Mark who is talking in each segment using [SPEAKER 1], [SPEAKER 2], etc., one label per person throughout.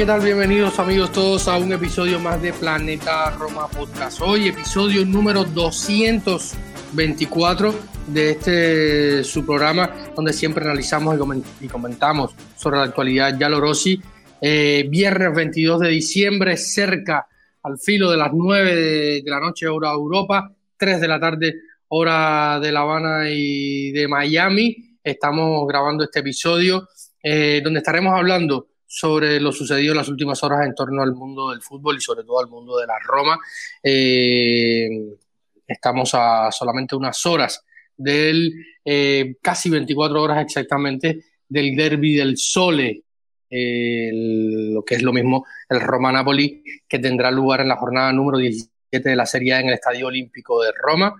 [SPEAKER 1] ¿Qué tal? Bienvenidos amigos todos a un episodio más de Planeta Roma Podcast. Hoy episodio número 224 de este su programa donde siempre analizamos y comentamos sobre la actualidad Yalorossi. Eh, viernes 22 de diciembre, cerca al filo de las 9 de, la noche hora Europa, 3 de la tarde hora de La Habana y de Miami. Estamos grabando este episodio eh, donde estaremos hablando sobre lo sucedido en las últimas horas en torno al mundo del fútbol y sobre todo al mundo de la Roma. Eh, estamos a solamente unas horas del, eh, casi 24 horas exactamente, del derby del Sole, lo que es lo mismo el Roma-Napoli, que tendrá lugar en la jornada número 17 de la Serie A en el Estadio Olímpico de Roma.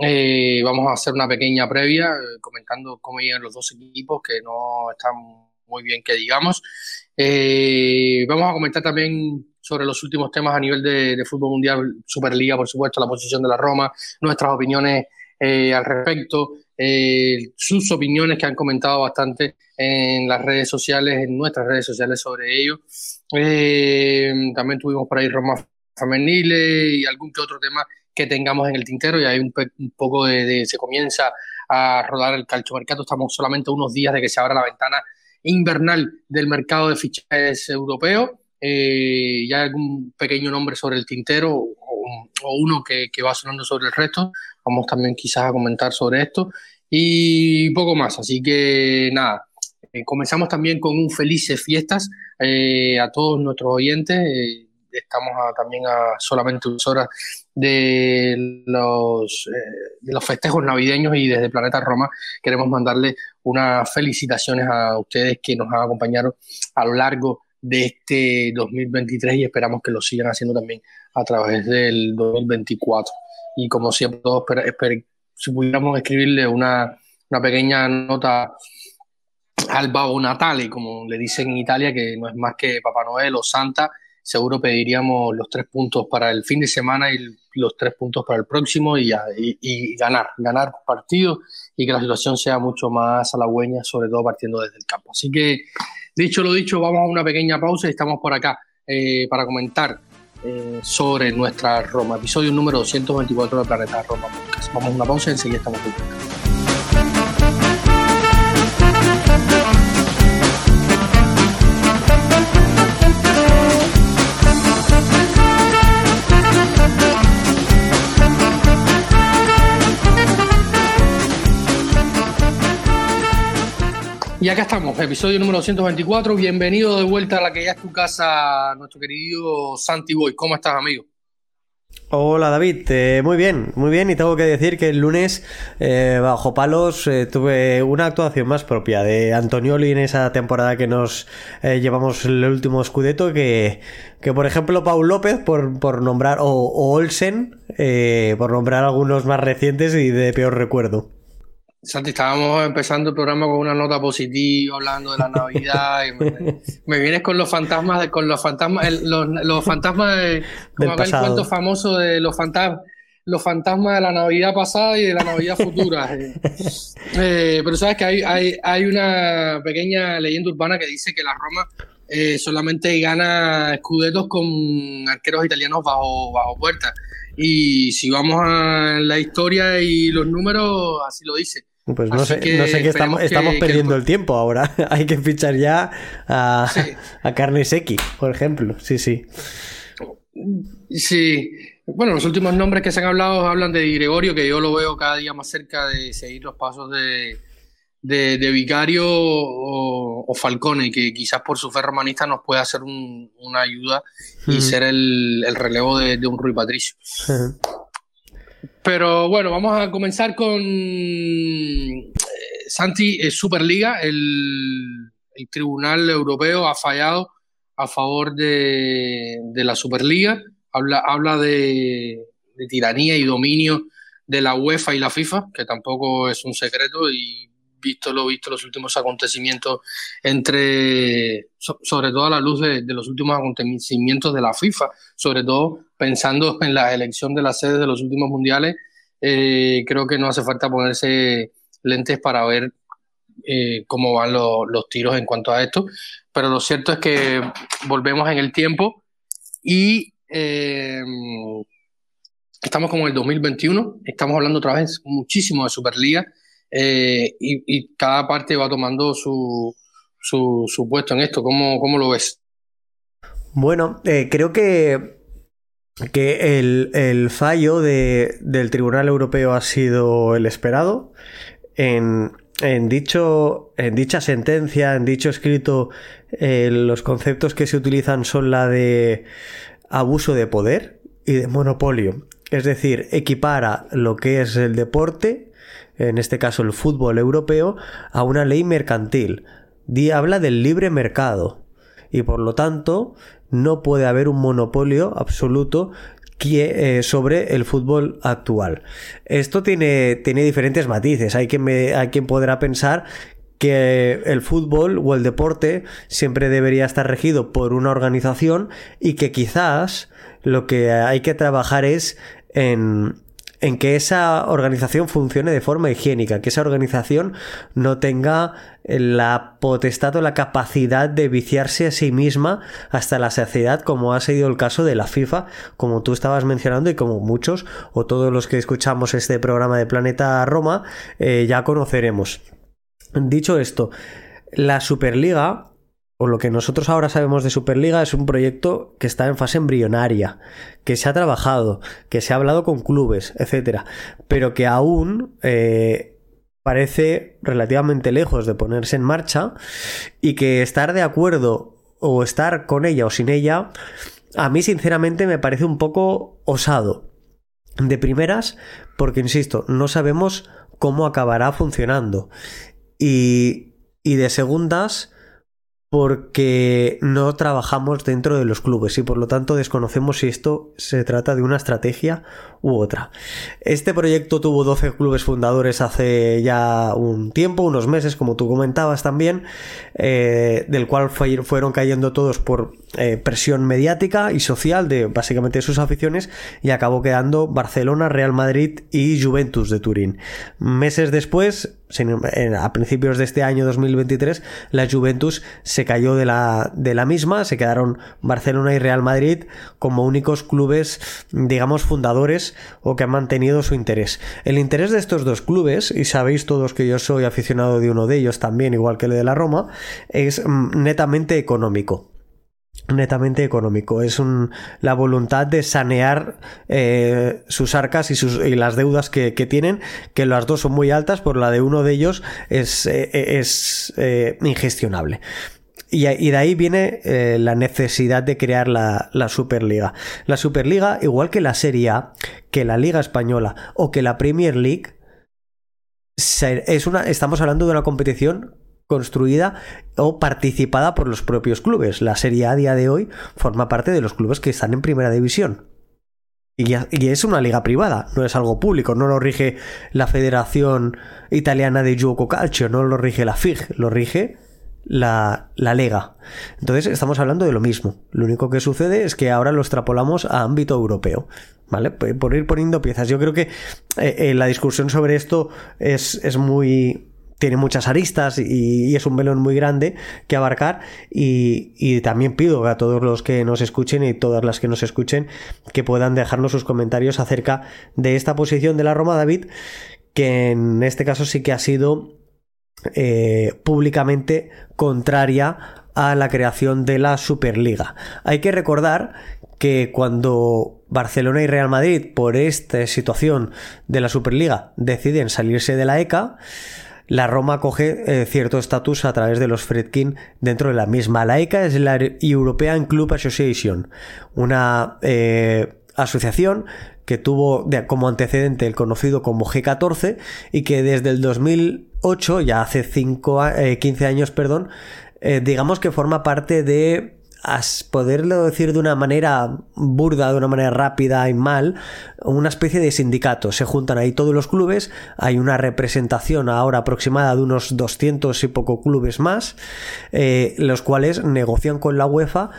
[SPEAKER 1] Eh, vamos a hacer una pequeña previa comentando cómo llegan los dos equipos que no están muy bien que digamos. Eh, vamos a comentar también sobre los últimos temas a nivel de, fútbol mundial, Superliga, por supuesto, la posición de la Roma, nuestras opiniones eh, al respecto, eh, sus opiniones que han comentado bastante en las redes sociales, en nuestras redes sociales sobre ello. también tuvimos por ahí Roma femeniles y algún que otro tema que tengamos en el tintero y hay un, poco de, se comienza a rodar el calchomercato. Estamos solamente unos días de que se abra la ventana invernal del mercado de fichajes europeo. Eh, ya algún pequeño nombre sobre el tintero o, uno que, va sonando sobre el resto. Vamos también quizás a comentar sobre esto y poco más. Así que nada, eh, comenzamos también con un felices fiestas eh, a todos nuestros oyentes. estamos también a solamente unas horas de los, de los festejos navideños y desde Planeta Roma queremos mandarle unas felicitaciones a ustedes que nos han acompañado a lo largo de este 2023 y esperamos que lo sigan haciendo también a través del 2024. Y como siempre, todos si pudiéramos escribirle una, una pequeña nota al Babo Natale, como le dicen en Italia, que no es más que Papá Noel o Santa, seguro pediríamos los tres puntos para el fin de semana y los tres puntos para el próximo y, y, ganar, ganar partidos y que la situación sea mucho más halagüeña, sobre todo partiendo desde el campo. Así que, dicho lo dicho, vamos a una pequeña pausa y estamos por acá eh, para comentar eh, sobre nuestra Roma, episodio número 224 de Planeta Roma. Vamos a una pausa y enseguida estamos juntos. Y acá estamos, episodio número 224. Bienvenido de vuelta a la que ya es tu casa, nuestro querido Santi Boy. ¿Cómo estás, amigo?
[SPEAKER 2] Hola David, eh, muy bien, muy bien y tengo que decir que el lunes eh, bajo palos eh, tuve una actuación más propia de Antonioli en esa temporada que nos llevamos el último escudeto que, que por ejemplo Paul López por, por nombrar o, o Olsen por nombrar algunos más recientes y de peor recuerdo.
[SPEAKER 1] Santi, estábamos empezando el programa con una nota positiva, hablando de la Navidad. y me, vienes con los fantasmas, de, con los fantasmas, los, fantasmas de, como el cuento famoso de los fantasmas, los fantasmas de la Navidad pasada y de la Navidad futura. Eh, eh, pero sabes que hay, hay, hay, una pequeña leyenda urbana que dice que la Roma eh, solamente gana escudetos con arqueros italianos bajo, bajo puerta. Y si vamos a la historia y los números, así lo dice.
[SPEAKER 2] Pues no sé, no sé qué estamos, estamos perdiendo el tiempo ahora. Hay que fichar ya a, a Carnes por ejemplo. Sí, sí.
[SPEAKER 1] Sí. Bueno, los últimos nombres que se han hablado hablan de Gregorio, que yo lo veo cada día más cerca de seguir los pasos de, de, Vicario o, Falcone, que quizás por su fe romanista nos pueda hacer una ayuda y ser el, relevo de, un Rui Patricio. Pero bueno, vamos a comenzar con Santi, Superliga, el, Tribunal Europeo ha fallado a favor de, de la Superliga, habla, habla de, de, tiranía y dominio de la UEFA y la FIFA, que tampoco es un secreto y visto lo visto los últimos acontecimientos entre, sobre todo a la luz de, los últimos acontecimientos de la FIFA, sobre todo pensando en la elección de las sedes de los últimos mundiales, eh, creo que no hace falta ponerse lentes para ver eh, cómo van lo, los tiros en cuanto a esto, pero lo cierto es que volvemos en el tiempo y eh, estamos como en el 2021, estamos hablando otra vez muchísimo de Superliga eh, y, cada parte va tomando su, su, puesto en esto. ¿Cómo, cómo lo ves?
[SPEAKER 2] Bueno, eh, creo que que el, el fallo de, del Tribunal Europeo ha sido el esperado. En, en, dicho, en dicha sentencia, en dicho escrito, eh, los conceptos que se utilizan son la de abuso de poder y de monopolio. Es decir, equipara lo que es el deporte, en este caso el fútbol europeo, a una ley mercantil. Di habla del libre mercado y por lo tanto no puede haber un monopolio absoluto eh, sobre el fútbol actual. Esto tiene, tiene diferentes matices. Hay quien, hay quien podrá pensar que el fútbol o el deporte siempre debería estar regido por una organización y que quizás lo que hay que trabajar es en en que esa organización funcione de forma higiénica, que esa organización no tenga la potestad o la capacidad de viciarse a sí misma hasta la saciedad, como ha sido el caso de la FIFA, como tú estabas mencionando y como muchos o todos los que escuchamos este programa de Planeta Roma eh, ya conoceremos. Dicho esto, la Superliga o lo que nosotros ahora sabemos de Superliga es un proyecto que está en fase embrionaria, que se ha trabajado, que se ha hablado con clubes, etcétera, pero que aún eh, parece relativamente lejos de ponerse en marcha y que estar de acuerdo o estar con ella o sin ella, a mí sinceramente me parece un poco osado. De primeras, porque insisto, no sabemos cómo acabará funcionando. Y, y de segundas, porque no trabajamos dentro de los clubes y por lo tanto desconocemos si esto se trata de una estrategia u otra. Este proyecto tuvo 12 clubes fundadores hace ya un tiempo, unos meses, como tú comentabas también, eh, del cual fue, fueron cayendo todos por eh, presión mediática y social de básicamente sus aficiones y acabó quedando Barcelona, Real Madrid y Juventus de Turín. Meses después, a principios de este año 2023, la Juventus se cayó de la, de la misma, se quedaron Barcelona y Real Madrid como únicos clubes, digamos, fundadores o que han mantenido su interés. El interés de estos dos clubes, y sabéis todos que yo soy aficionado de uno de ellos también, igual que el de la Roma, es mm, netamente económico netamente económico. Es un, la voluntad de sanear eh, sus arcas y, sus, y las deudas que, que, tienen, que las dos son muy altas, por la de uno de ellos es, eh, es eh, ingestionable. Y, de ahí viene eh, la necesidad de crear la, Superliga. La Superliga, igual que la Serie A, que la Liga Española o que la Premier League, es una, estamos hablando de una competición construida o participada por los propios clubes. La Serie A a día de hoy forma parte de los clubes que están en primera división. Y, es una liga privada, no es algo público, no lo rige la Federación Italiana de Gioco Calcio, no lo rige la FIG, lo rige la, la, Lega. Entonces estamos hablando de lo mismo. Lo único que sucede es que ahora lo extrapolamos a ámbito europeo. ¿Vale? Por ir poniendo piezas. Yo creo que eh, eh, la discusión sobre esto es, es muy tiene muchas aristas y, es un melón muy grande que abarcar y, y, también pido a todos los que nos escuchen y todas las que nos escuchen que puedan dejarnos sus comentarios acerca de esta posición de la Roma David que en este caso sí que ha sido eh, públicamente contraria a la creación de la Superliga. Hay que recordar que cuando Barcelona y Real Madrid por esta situación de la Superliga deciden salirse de la ECA, la Roma coge eh, cierto estatus a través de los Fredkin dentro de la misma. La ECA es la European Club Association, una eh, asociación que tuvo como antecedente el conocido como G14 y que desde el 2008, ya hace 5, 15 eh, años, perdón, eh, digamos que forma parte de poderlo decir de una manera burda, de una manera rápida y mal, una especie de sindicato. Se juntan ahí todos los clubes, hay una representación ahora aproximada de unos 200 y poco clubes más, eh, los cuales negocian con la UEFA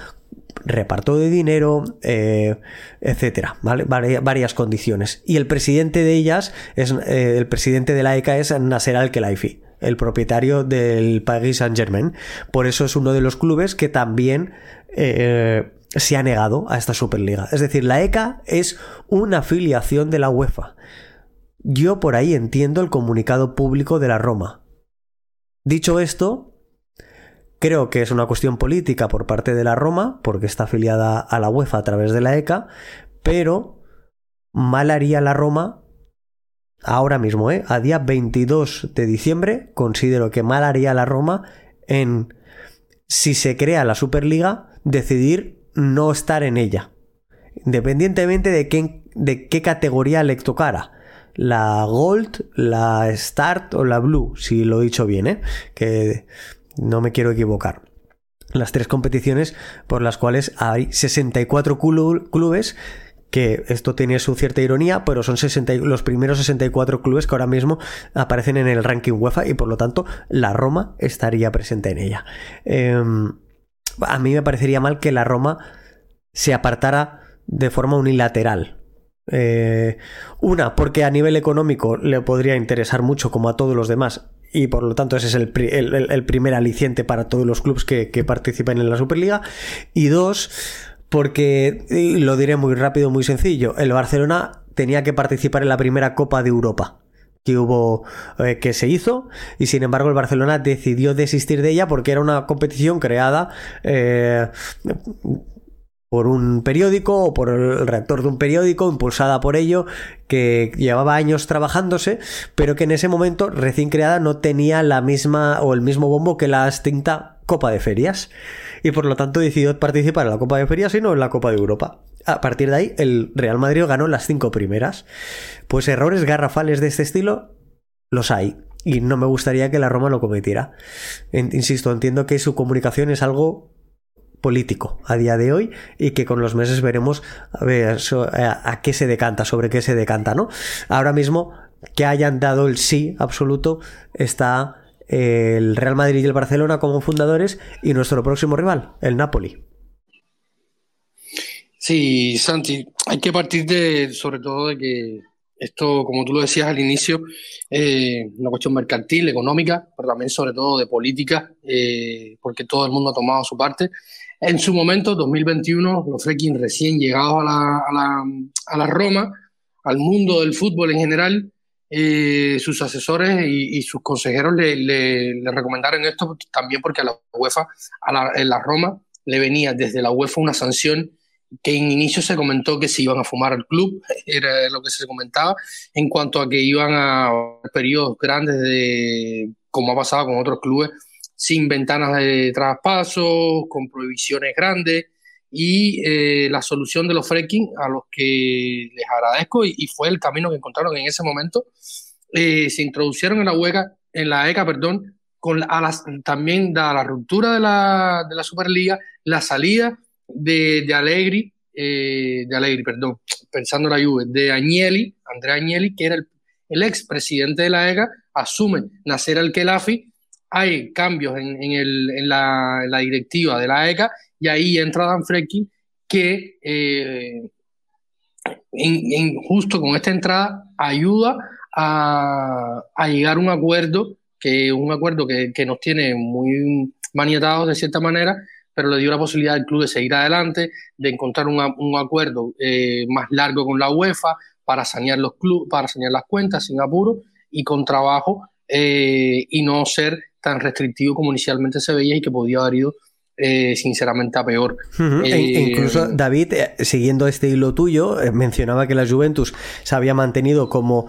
[SPEAKER 2] reparto de dinero, eh, etcétera, varias condiciones. Y el presidente de ellas es eh, el presidente de la ECA es Nasser Al-Khelaifi el propietario del Paris Saint-Germain. Por eso es uno de los clubes que también eh, se ha negado a esta Superliga. Es decir, la ECA es una afiliación de la UEFA. Yo por ahí entiendo el comunicado público de la Roma. Dicho esto, creo que es una cuestión política por parte de la Roma, porque está afiliada a la UEFA a través de la ECA, pero mal haría la Roma ahora mismo, ¿eh? a día 22 de diciembre, considero que mal haría la Roma en, si se crea la Superliga, decidir no estar en ella. Independientemente de qué, de qué categoría le tocara. La Gold, la Start o la Blue, si lo he dicho bien, ¿eh? que no me quiero equivocar las tres competiciones por las cuales hay 64 clubes que esto tiene su cierta ironía, pero son los primeros 64 clubes que ahora mismo aparecen en el ranking UEFA y por lo tanto la Roma estaría presente en ella. Em, a mí me parecería mal que la Roma se apartara de forma unilateral. Eh, una, porque a nivel económico le podría interesar mucho como a todos los demás y por lo tanto ese es el, primer aliciente para todos los clubes que, que participan en la Superliga. Y dos, porque, lo diré muy rápido, muy sencillo, el Barcelona tenía que participar en la primera Copa de Europa que hubo eh, que se hizo y sin embargo el Barcelona decidió desistir de ella porque era una competición creada eh, por un periódico o por el redactor de un periódico, impulsada por ello, que llevaba años trabajándose, pero que en ese momento, recién creada, no tenía la misma o el mismo bombo que la extinta Copa de Ferias y por lo tanto decidió participar en la Copa de Ferias y no en la Copa de Europa. A partir de ahí, el Real Madrid ganó las cinco primeras. Pues errores garrafales de este estilo los hay. Y no me gustaría que la Roma lo cometiera. insisto, entiendo que su comunicación es algo político a día de hoy y que con los meses veremos a, ver, a, qué se decanta, sobre qué se decanta, ¿no? Ahora mismo que hayan dado el sí absoluto está el Real Madrid y el Barcelona como fundadores y nuestro próximo rival, el Napoli.
[SPEAKER 1] Sí, Santi, hay que partir de, sobre todo de que esto, como tú lo decías al inicio, eh, una cuestión mercantil, económica, pero también sobre todo de política, eh, porque todo el mundo ha tomado su parte. En su momento, 2021, los Freaking recién llegados a la, a, la, a la Roma, al mundo del fútbol en general, eh, sus asesores y, sus consejeros le, le, recomendaron esto también porque a la UEFA, a la, en la Roma, le venía desde la UEFA una sanción que en inicio se comentó que se iban a fumar al club, era lo que se comentaba, en cuanto a que iban a periodos grandes de, como ha pasado con otros clubes, sin ventanas de traspaso, con prohibiciones grandes, y eh, la solución de los fracking a los que les agradezco y, fue el camino que encontraron en ese momento. Eh, se introducieron en la hueca, en la ECA, perdón, con a las, también da la ruptura de la, de la Superliga, la salida de, de Allegri, eh, de Allegri, perdón, pensando en la Juve, de Agnelli, Andrea Agnelli, que era el, el ex presidente de la ECA, asume Nacer al-Khelafi, hay cambios en, en, el, en, la, directiva de la ECA y ahí entra Dan Frecking que eh, justo con esta entrada ayuda a, llegar a un acuerdo, que un acuerdo que, nos tiene muy maniatados de cierta manera, pero le dio la posibilidad al club de seguir adelante, de encontrar un, acuerdo eh, más largo con la UEFA para sanear los clubes, para sanear las cuentas sin apuro y con trabajo eh, y no ser tan restrictivo como inicialmente se veía y que podía haber ido eh, sinceramente a peor.
[SPEAKER 2] E eh, incluso David, eh, siguiendo este hilo tuyo, mencionaba que la Juventus se había mantenido como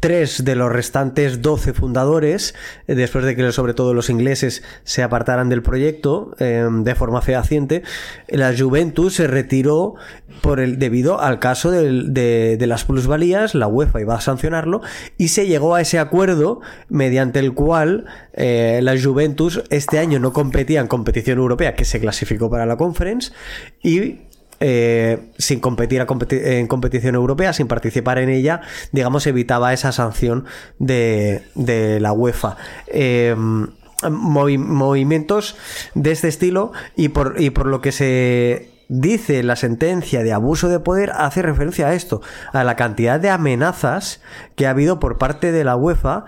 [SPEAKER 2] tres de los restantes 12 fundadores, eh, después de que sobre todo los ingleses se apartaran del proyecto em, de forma fehaciente, la Juventus se retiró por el, debido al caso de, las plusvalías, la UEFA iba a sancionarlo y se llegó a ese acuerdo mediante el cual eh, la Juventus este año no competía en competición europea, que se clasificó para la Conference, y eh, sin competir en competición europea, sin participar en ella, digamos, evitaba esa sanción de, la UEFA. Eh, movimientos de este estilo y por, y por lo que se dice la sentencia de abuso de poder hace referencia a esto, a la cantidad de amenazas que ha habido por parte de la UEFA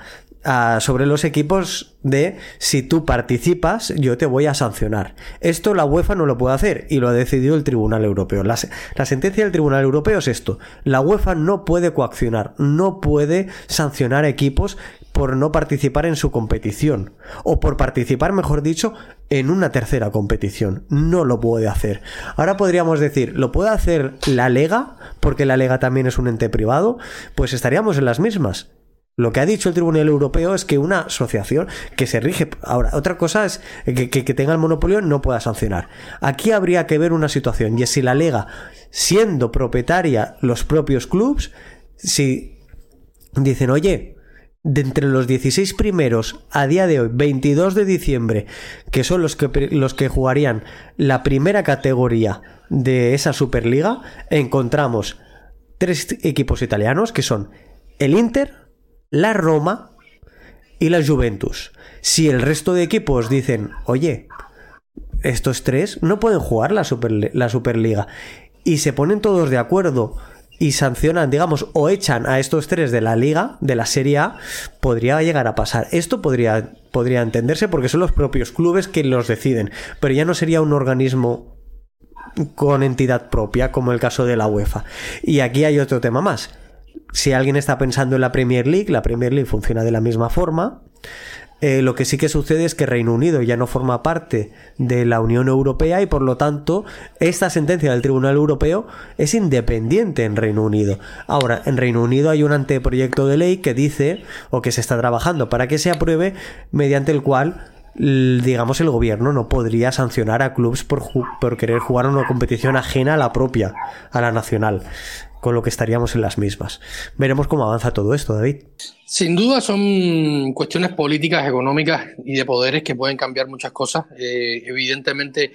[SPEAKER 2] sobre los equipos de si tú participas, yo te voy a sancionar. Esto la UEFA no lo puede hacer y lo ha decidido el Tribunal Europeo. La, sentencia del Tribunal Europeo es esto. La UEFA no puede coaccionar, no puede sancionar equipos por no participar en su competición o por participar, mejor dicho, en una tercera competición. No lo puede hacer. Ahora podríamos decir, ¿lo puede hacer la Lega? Porque la Lega también es un ente privado. Pues estaríamos en las mismas. Lo que ha dicho el Tribunal Europeo es que una asociación que se rige. Ahora, otra cosa es que, tenga el monopolio no pueda sancionar. Aquí habría que ver una situación, y es si la Lega, siendo propietaria los propios clubs, si dicen, oye, de entre los 16 primeros a día de hoy, 22 de diciembre, que son los que, los que jugarían la primera categoría de esa Superliga, encontramos tres equipos italianos que son el Inter, la Roma y la Juventus. Si el resto de equipos dicen, oye, estos tres no pueden jugar la, la Superliga y se ponen todos de acuerdo y sancionan, digamos, o echan a estos tres de la liga, de la Serie A, podría llegar a pasar. Esto podría, podría entenderse porque son los propios clubes que los deciden, pero ya no sería un organismo con entidad propia, como el caso de la UEFA. Y aquí hay otro tema más si alguien está pensando en la Premier League, la Premier League funciona de la misma forma. Eh, lo que sí que sucede es que Reino Unido ya no forma parte de la Unión Europea y por lo tanto esta sentencia del Tribunal Europeo es independiente en Reino Unido. Ahora, en Reino Unido hay un anteproyecto de ley que dice o que se está trabajando para que se apruebe mediante el cual digamos el gobierno no podría sancionar a clubes por, por querer jugar una competición ajena a la propia, a la nacional con lo que estaríamos en las mismas. Veremos cómo avanza todo esto, David.
[SPEAKER 1] Sin duda son cuestiones políticas, económicas y de poderes que pueden cambiar muchas cosas. Eh, evidentemente,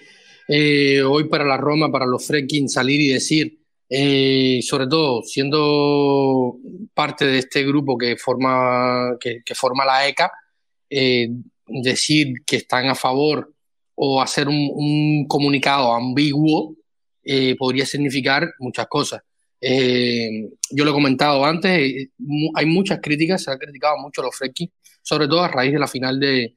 [SPEAKER 1] eh, hoy para la Roma, para los Frekin, salir y decir, eh, sobre todo siendo parte de este grupo que forma, que, forma la ECA, decir que están a favor o hacer un, un comunicado ambiguo podría significar muchas cosas. Eh, yo lo he comentado antes, eh, hay muchas críticas, se ha criticado mucho los Fredkin, sobre todo a raíz de la final de,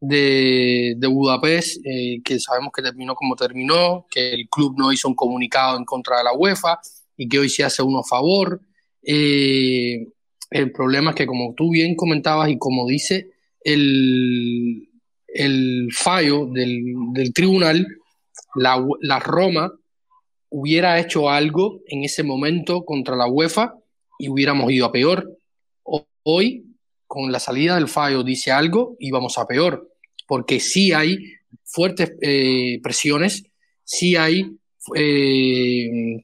[SPEAKER 1] de, Budapest, eh, que sabemos que terminó como terminó, que el club no hizo un comunicado en contra de la UEFA y que hoy se hace uno a favor. el problema es que, como tú bien comentabas y como dice el, el fallo del, del tribunal, la, la Roma hubiera hecho algo en ese momento contra la UEFA y hubiéramos ido a peor. Hoy, con la salida del fallo, dice algo y vamos a peor, porque sí hay fuertes eh, presiones, sí hay eh,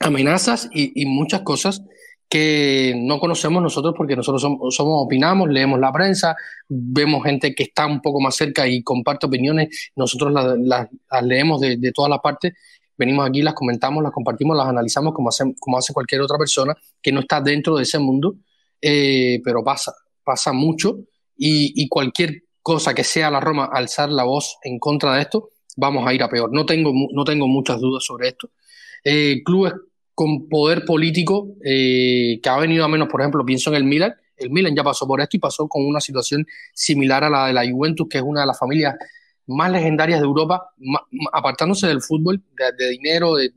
[SPEAKER 1] amenazas y, muchas cosas que no conocemos nosotros porque nosotros somos, opinamos, leemos la prensa, vemos gente que está un poco más cerca y comparte opiniones, nosotros las, leemos de, de todas las partes venimos aquí, las comentamos, las compartimos, las analizamos como hace, como hace cualquier otra persona que no está dentro de ese mundo, eh, pero pasa, pasa mucho y, cualquier cosa que sea la Roma alzar la voz en contra de esto, vamos a ir a peor. No tengo, no tengo muchas dudas sobre esto. Eh, clubes con poder político eh, que ha venido a menos, por ejemplo, pienso en el Milan. El Milan ya pasó por esto y pasó con una situación similar a la de la Juventus, que es una de las familias más legendarias de Europa, apartándose del fútbol, de, dinero, de,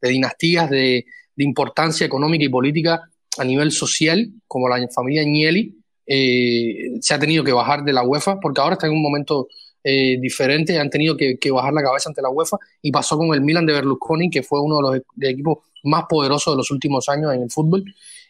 [SPEAKER 1] dinastías, de, importancia económica y política a nivel social, como la familia Agnelli, eh, se ha tenido que bajar de la UEFA, porque ahora está en un momento eh, diferente, han tenido que, bajar la cabeza ante la UEFA, y pasó con el Milan de Berlusconi, que fue uno de los equipos más poderosos de los últimos años en el fútbol.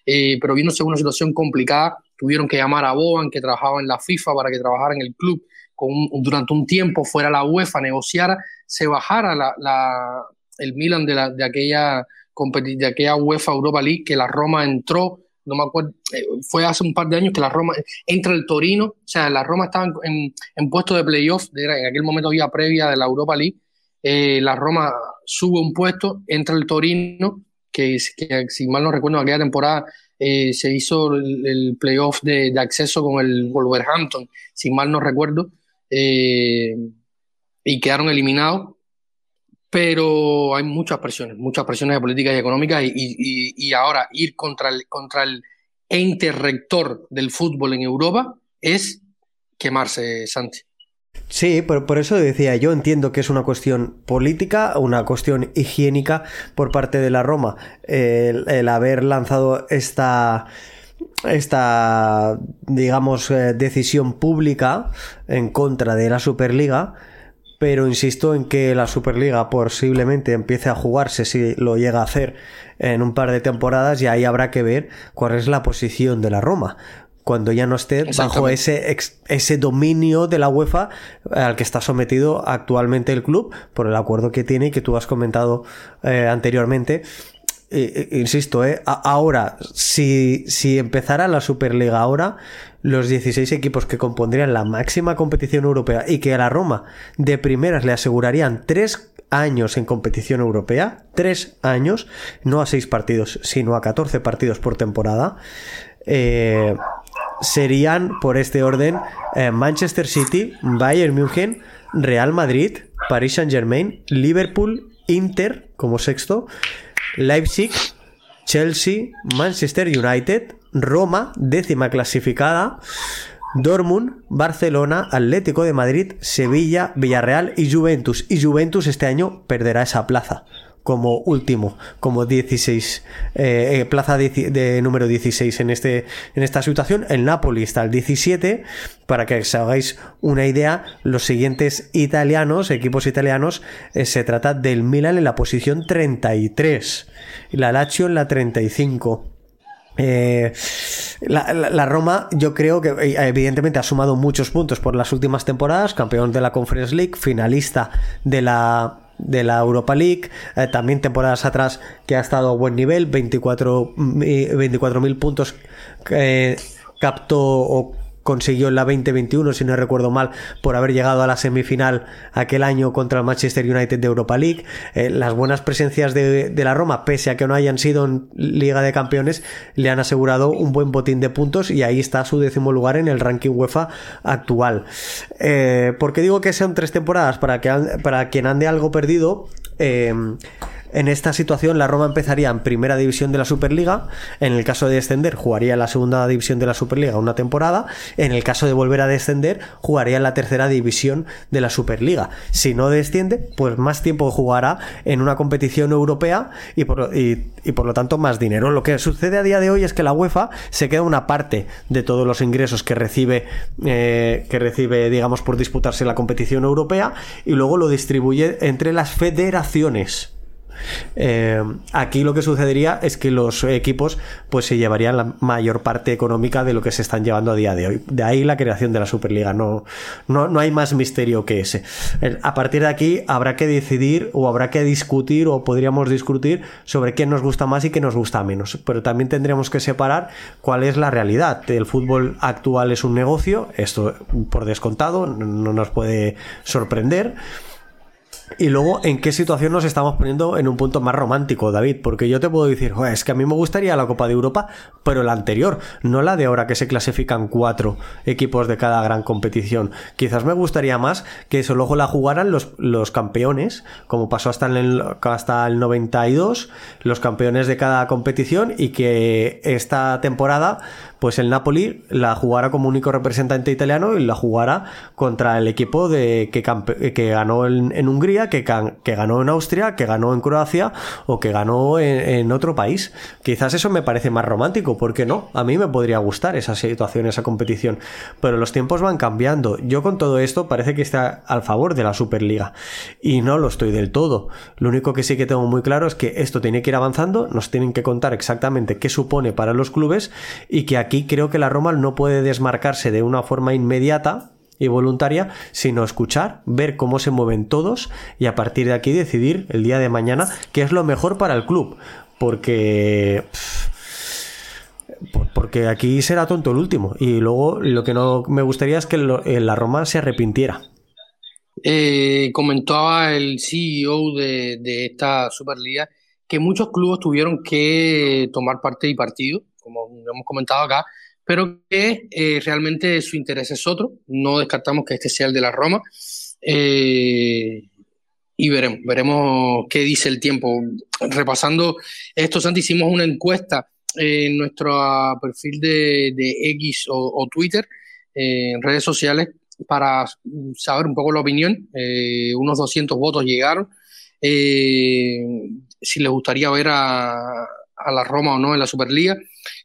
[SPEAKER 1] eh, pero viéndose una situación complicada, tuvieron que llamar a Boban, que trabajaba en la FIFA, para que trabajara en el club con durante un tiempo, fuera la UEFA, negociara, se bajara la, el Milan de, la, de, aquella, de aquella UEFA Europa League, que la Roma entró, no me acuerdo, eh, fue hace un par de años que la Roma entra el Torino, o sea, la Roma estaba en, en puesto de playoff, en aquel momento había previa de la Europa League, eh, la Roma sube un puesto, entra el Torino, que, si mal no recuerdo, aquella temporada eh, se hizo el, playoff de, acceso con el Wolverhampton, si mal no recuerdo, eh, y quedaron eliminados. Pero hay muchas presiones, muchas presiones de políticas y económicas, y, y, ahora ir contra el, contra el ente rector del fútbol en Europa es quemarse, Santi.
[SPEAKER 2] Sí, por, por, eso decía, yo entiendo que es una cuestión política, una cuestión higiénica por parte de la Roma, el, haber lanzado esta, esta digamos, eh, decisión pública en contra de la Superliga, pero insisto en que la Superliga posiblemente empiece a jugarse si lo llega a hacer en un par de temporadas y ahí habrá que ver cuál es la posición de la Roma cuando ya no esté bajo ese, ese dominio de la UEFA al que está sometido actualmente el club por el acuerdo que tiene y que tú has comentado eh, anteriormente. Insisto, eh, ahora, si, empezara la Superliga ahora, los 16 equipos que compondrían la máxima competición europea y que a la Roma de primeras le asegurarían tres años en competición europea, tres años, no a seis partidos, sino a 14 partidos por temporada, eh, serían, por este orden, eh, Manchester City, Bayern München, Real Madrid, Paris Saint Germain, Liverpool, Inter como sexto, Leipzig, Chelsea, Manchester United, Roma, décima clasificada, Dortmund, Barcelona, Atlético de Madrid, Sevilla, Villarreal y Juventus. Y Juventus este año perderá esa plaza como último, como 16, eh, eh, plaza de, número 16 en, este, en esta situación. El Napoli está al 17. Para que os hagáis una idea, los siguientes italianos, equipos italianos, eh, se trata del Milan en la posición 33, la Lazio en la 35. la, la, Roma yo creo que evidentemente ha sumado muchos puntos por las últimas temporadas, campeón de la Conference League, finalista de la de la Europa League, eh, también temporadas atrás que ha estado a buen nivel, 24 mil puntos eh, captó o consiguió en la 2021, si no recuerdo mal, por haber llegado a la semifinal aquel año contra el Manchester United de Europa League. Eh, las buenas presencias de, la Roma, pese a que no hayan sido en Liga de Campeones, le han asegurado un buen botín de puntos y ahí está su décimo lugar en el ranking UEFA actual. Eh, ¿Por qué digo que sean tres temporadas? Para, que, para quien ande algo perdido. Eh, en esta situación, la Roma empezaría en primera división de la Superliga. En el caso de descender, jugaría en la segunda división de la Superliga una temporada. En el caso de volver a descender, jugaría en la tercera división de la Superliga. Si no desciende, pues más tiempo jugará en una competición europea y por, por lo tanto más dinero. Lo que sucede a día de hoy es que la UEFA se queda una parte de todos los ingresos que recibe, eh, que recibe, digamos, por disputarse la competición europea y luego lo distribuye entre las federaciones. Eh, aquí lo que sucedería es que los equipos pues se llevarían la mayor parte económica de lo que se están llevando a día de hoy. De ahí la creación de la Superliga. No, no, no hay más misterio que ese. Eh, a partir de aquí habrá que decidir o habrá que discutir o podríamos discutir sobre qué nos gusta más y qué nos gusta menos. Pero también tendremos que separar cuál es la realidad. El fútbol actual es un negocio, esto por descontado, no nos puede sorprender. Y luego, ¿en qué situación nos estamos poniendo en un punto más romántico, David? Porque yo te puedo decir, es que a mí me gustaría la Copa de Europa, pero la anterior, no la de ahora que se clasifican cuatro equipos de cada gran competición. Quizás me gustaría más que solo la jugaran los, los campeones, como pasó hasta el, hasta el 92, los campeones de cada competición y que esta temporada pues el Napoli la jugara como único representante italiano y la jugara contra el equipo de, que, ganó en, Hungría, que, que, ganó en Austria, que ganó en Croacia o que ganó en, otro país. Quizás eso me parece más romántico, ¿por qué no? A mí me podría gustar esa situación, esa competición, pero los tiempos van cambiando. Yo con todo esto parece que está al favor de la Superliga y no lo estoy del todo. Lo único que sí que tengo muy claro es que esto tiene que ir avanzando, nos tienen que contar exactamente qué supone para los clubes y que aquí creo que la Roma no puede desmarcarse de una forma inmediata y voluntaria, sino escuchar, ver cómo se mueven todos y a partir de aquí decidir el día de mañana qué es lo mejor para el club. Porque... porque aquí será tonto el último. Y luego lo que no me gustaría es que eh, la Roma se arrepintiera.
[SPEAKER 1] Eh, comentaba el CEO de, de, esta Superliga que muchos clubes tuvieron que tomar parte y partido, como hemos comentado acá, pero que eh, realmente su interés es otro. No descartamos que este sea el de la Roma. Eh, y veremos, veremos qué dice el tiempo. Repasando esto, Santi, hicimos una encuesta en nuestro perfil de, X o, Twitter, en redes sociales, para saber un poco la opinión. Eh, unos 200 votos llegaron. Eh, si les gustaría ver a, la Roma o no en la Superliga.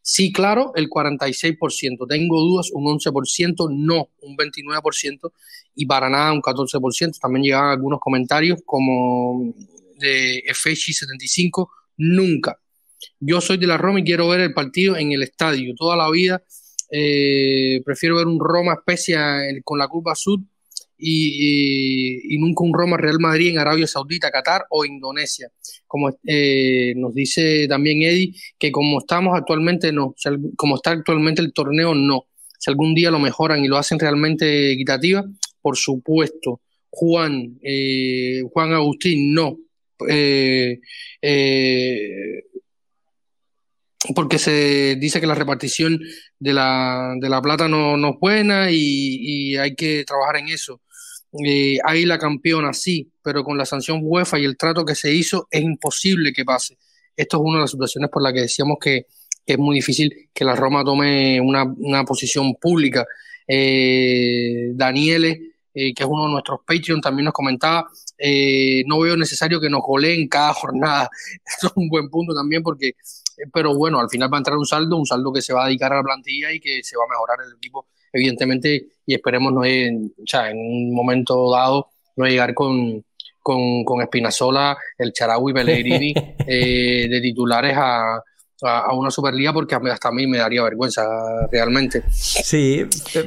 [SPEAKER 1] Sí, claro, el 46%. Tengo dudas, un 11%, no, un 29%, y para nada un 14%. También llegaban algunos comentarios como de FX75, nunca. Yo soy de la Roma y quiero ver el partido en el estadio. Toda la vida eh, prefiero ver un Roma Especia con la Copa Sud y, nunca un Roma Real Madrid en Arabia Saudita, Qatar o Indonesia. Como eh, nos dice también Eddie, que como estamos actualmente, no, como está actualmente el torneo, no. Si algún día lo mejoran y lo hacen realmente equitativa, por supuesto. Juan, eh, Juan Agustín, no. Eh, porque se dice que la repartición de la, de la plata no, no es buena y, hay que trabajar en eso. Eh, hay la campeona, sí, pero con la sanción UEFA y el trato que se hizo es imposible que pase. Esto es una de las situaciones por las que decíamos que, es muy difícil que la Roma tome una, posición pública. Eh, Daniele, eh, que es uno de nuestros Patreon, también nos comentaba, eh, no veo necesario que nos goleen cada jornada. Esto es un buen punto también porque pero bueno, al final va a entrar un saldo, un saldo que se va a dedicar a la plantilla y que se va a mejorar el equipo, evidentemente, y esperemos no en, o sea, en un momento dado no llegar con, con, con Espinazola, el Charaui, Pellegrini eh, de titulares a, a, una Superliga porque hasta a mí me daría vergüenza realmente.
[SPEAKER 2] Sí,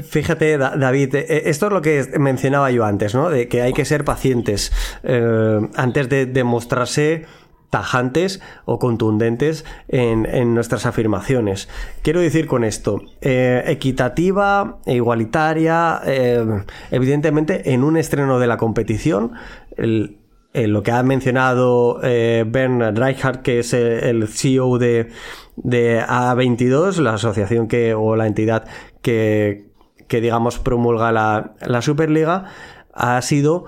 [SPEAKER 2] fíjate David, eh, esto es lo que mencionaba yo antes, ¿no? De que hay que ser pacientes eh, antes de demostrarse tajantes o contundentes en, nuestras afirmaciones. Quiero decir con esto, eh, equitativa e igualitaria, eh, evidentemente en un estreno de la competición, lo que ha mencionado eh, Bernard Reichardt, que es el CEO de, A22, la asociación que, o la entidad que, que digamos promulga la, la Superliga, ha sido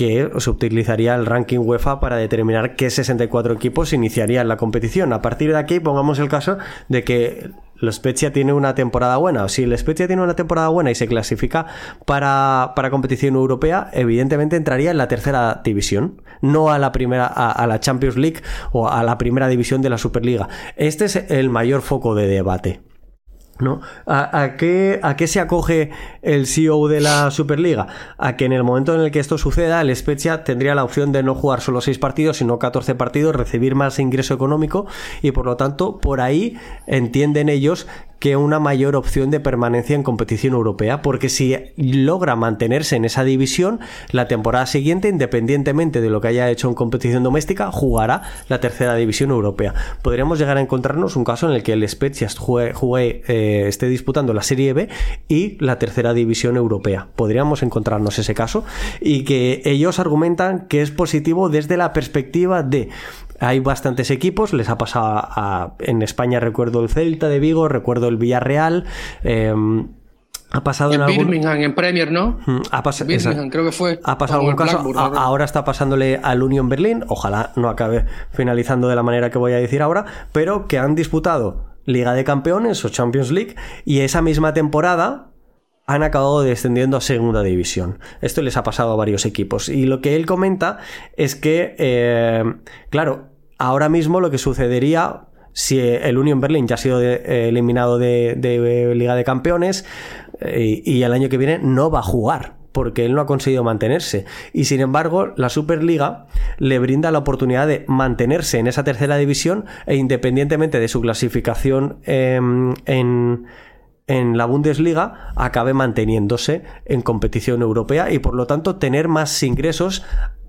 [SPEAKER 2] que se utilizaría el ranking UEFA para determinar qué 64 equipos iniciarían la competición. A partir de aquí, pongamos el caso de que el Spezia tiene una temporada buena. Si el Spezia tiene una temporada buena y se clasifica para, competición europea, evidentemente entraría en la tercera división, no a la primera, a, la Champions League o a la primera división de la Superliga. Este es el mayor foco de debate. ¿No? ¿A, qué, ¿A, qué, se acoge el CEO de la Superliga? A que en el momento en el que esto suceda, el Spezia tendría la opción de no jugar solo 6 partidos, sino 14 partidos, recibir más ingreso económico y por lo tanto, por ahí entienden ellos que una mayor opción de permanencia en competición europea, porque si logra mantenerse en esa división, la temporada siguiente, independientemente de lo que haya hecho en competición doméstica, jugará la tercera división europea. Podríamos llegar a encontrarnos un caso en el que el Spezia juegue, eh, esté disputando la Serie B y la tercera división europea. Podríamos encontrarnos ese caso y que ellos argumentan que es positivo desde la perspectiva de hay bastantes equipos, les ha pasado a, en España recuerdo el Celta de Vigo, recuerdo el Villarreal. Em, ha pasado
[SPEAKER 1] en, Birmingham, en Premier, ¿no?
[SPEAKER 2] Ha pasado,
[SPEAKER 1] Birmingham, creo que fue.
[SPEAKER 2] Ha pasado algún caso. ahora está pasándole al Union Berlin. Ojalá no acabe finalizando de la manera que voy a decir ahora. Pero que han disputado Liga de Campeones o Champions League y esa misma temporada han acabado descendiendo a segunda división. Esto les ha pasado a varios equipos. Y lo que él comenta es que, eh, claro, ahora mismo lo que sucedería si el Union Berlin ya ha sido eh, eliminado de, Liga de Campeones eh, y el año que viene no va a jugar porque él no ha conseguido mantenerse. Y sin embargo, la Superliga le brinda la oportunidad de mantenerse en esa tercera división e independientemente de su clasificación em, en, en la Bundesliga, acabe manteniéndose en competición europea y por lo tanto tener más ingresos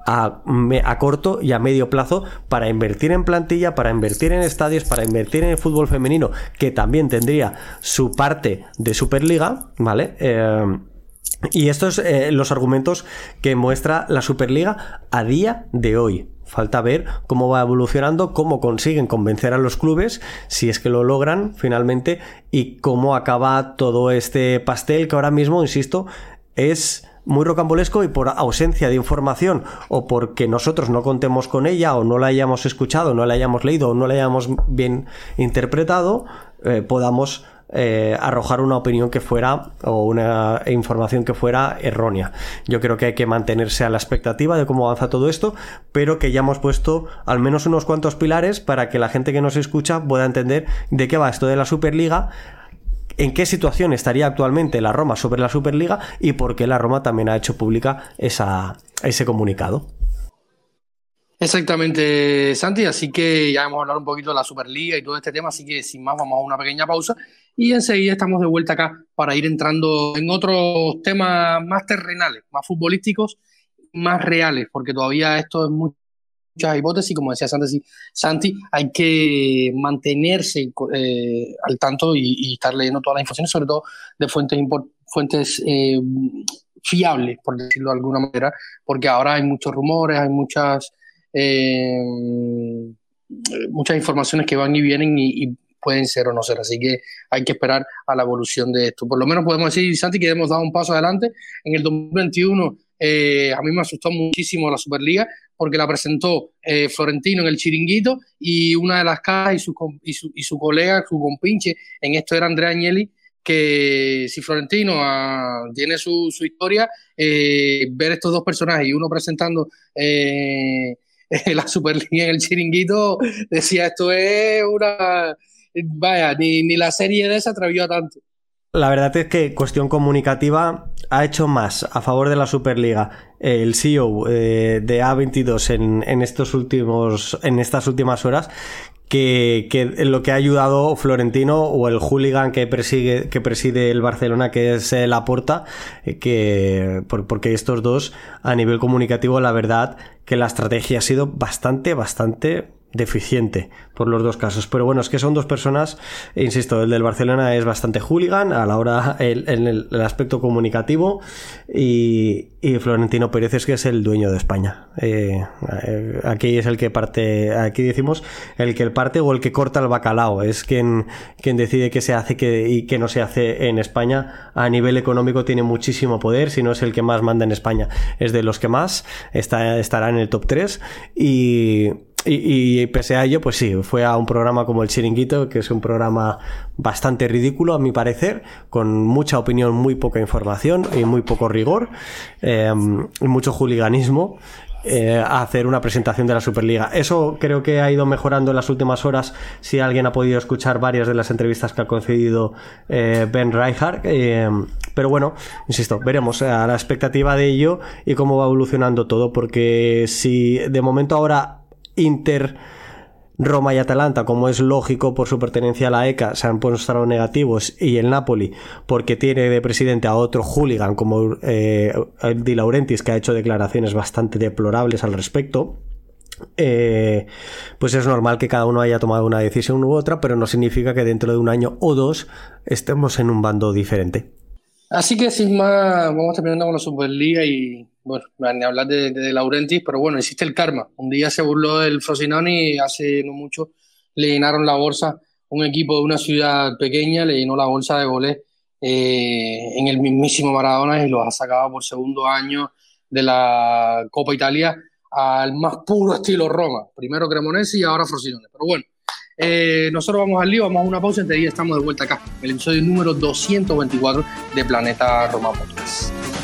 [SPEAKER 2] a, corto y a medio plazo para invertir en plantilla, para invertir en estadios, para invertir en el fútbol femenino, que también tendría su parte de Superliga, ¿vale? Em, y estos son eh, los argumentos que muestra la Superliga a día de hoy. Falta ver cómo va evolucionando, cómo consiguen convencer a los clubes, si es que lo logran finalmente, y cómo acaba todo este pastel que ahora mismo, insisto, es muy rocambolesco y por ausencia de información o porque nosotros no contemos con ella o no la hayamos escuchado, no la hayamos leído o no la hayamos bien interpretado, eh, podamos eh, arrojar una opinión que fuera o una información que fuera errónea. Yo creo que hay que mantenerse a la expectativa de cómo avanza todo esto, pero que ya hemos puesto al menos unos cuantos pilares para que la gente que nos escucha pueda entender de qué va esto de la Superliga en qué situación estaría actualmente la Roma sobre la Superliga y por qué la Roma también ha hecho pública ese comunicado.
[SPEAKER 1] Exactamente, Santi. Así que ya hemos hablado un poquito de la Superliga y todo este tema. Así que sin más, vamos a una pequeña pausa y enseguida estamos de vuelta acá para ir entrando en otros temas más terrenales, más futbolísticos, más reales, porque todavía esto es muchas hipótesis, como decía Santi, Santi hay que mantenerse eh, al tanto y, estar leyendo todas las informaciones, sobre todo de fuentes, fuentes eh, fiables, por decirlo de alguna manera, porque ahora hay muchos rumores, hay muchas eh, muchas informaciones que van y vienen y, pueden ser o no ser. Así que hay que esperar a la evolución de esto. Por lo menos podemos decir, Santi, que hemos dado un paso adelante. En el 2021 eh, a mí me asustó muchísimo la Superliga porque la presentó eh, Florentino en el chiringuito y una de las caras y su, y su, y su colega, su compinche en esto era Andrea Agnelli, que si Florentino ah, tiene su, su historia, ver estos dos personajes y uno presentando la Superliga en el chiringuito decía esto es una vaya, ni, ni la serie de se atrevió a tanto.
[SPEAKER 2] La verdad es que cuestión comunicativa ha hecho más a favor de la Superliga el CEO eh, de A22 en, en, estos últimos en estas últimas horas que, que, lo que ha ayudado Florentino o el hooligan que, persigue, que preside el Barcelona, que es la Laporta, eh, que, porque estos dos, a nivel comunicativo, la verdad que la estrategia ha sido bastante, bastante deficiente por los dos casos. Pero bueno, es que son dos personas, insisto, el del Barcelona es bastante hooligan a la hora, en el, aspecto comunicativo y, Florentino Pérez es que es el dueño de España. Eh, aquí es el que parte, aquí decimos el que el parte o el que corta el bacalao, es quien, quien decide qué se hace y qué no se hace en España. A nivel económico tiene muchísimo poder, si no es el que más manda en España, es de los que más, está, estará en el top 3 y y, pese a ello, pues sí, fue a un programa como El Chiringuito, que es un programa bastante ridículo, a mi parecer, con mucha opinión, muy poca información y muy poco rigor, eh, y mucho juliganismo. Eh, hacer una presentación de la Superliga. Eso creo que ha ido mejorando en las últimas horas. Si alguien ha podido escuchar varias de las entrevistas que ha concedido eh, Ben Reichardt. pero bueno, insisto, veremos a la expectativa de ello y cómo va evolucionando todo. Porque si de momento ahora Inter, Roma y Atalanta, como es lógico por su pertenencia a la ECA, se han mostrado negativos y el Napoli, porque tiene de presidente a otro hooligan como eh, Di Laurentiis, que ha hecho declaraciones bastante deplorables al respecto. Eh, pues es normal que cada uno haya tomado una decisión u otra, pero no significa que dentro de un año o dos estemos en un bando diferente.
[SPEAKER 1] Así que sin más, vamos terminando con la Superliga y bueno, ni hablar de, de, Laurentis, pero bueno, existe el karma. Un día se burló del Frosinone y hace no mucho le llenaron la bolsa un equipo de una ciudad pequeña, le llenó la bolsa de goles eh, en el mismísimo Maradona y los ha sacado por segundo año de la Copa Italia al más puro estilo Roma. Primero Cremonese y ahora Frosinone. Pero bueno, Eh, nosotros vamos al lío, vamos a una pausa y enseguida estamos de vuelta acá. El episodio número 224 de Planeta Roma Podcast.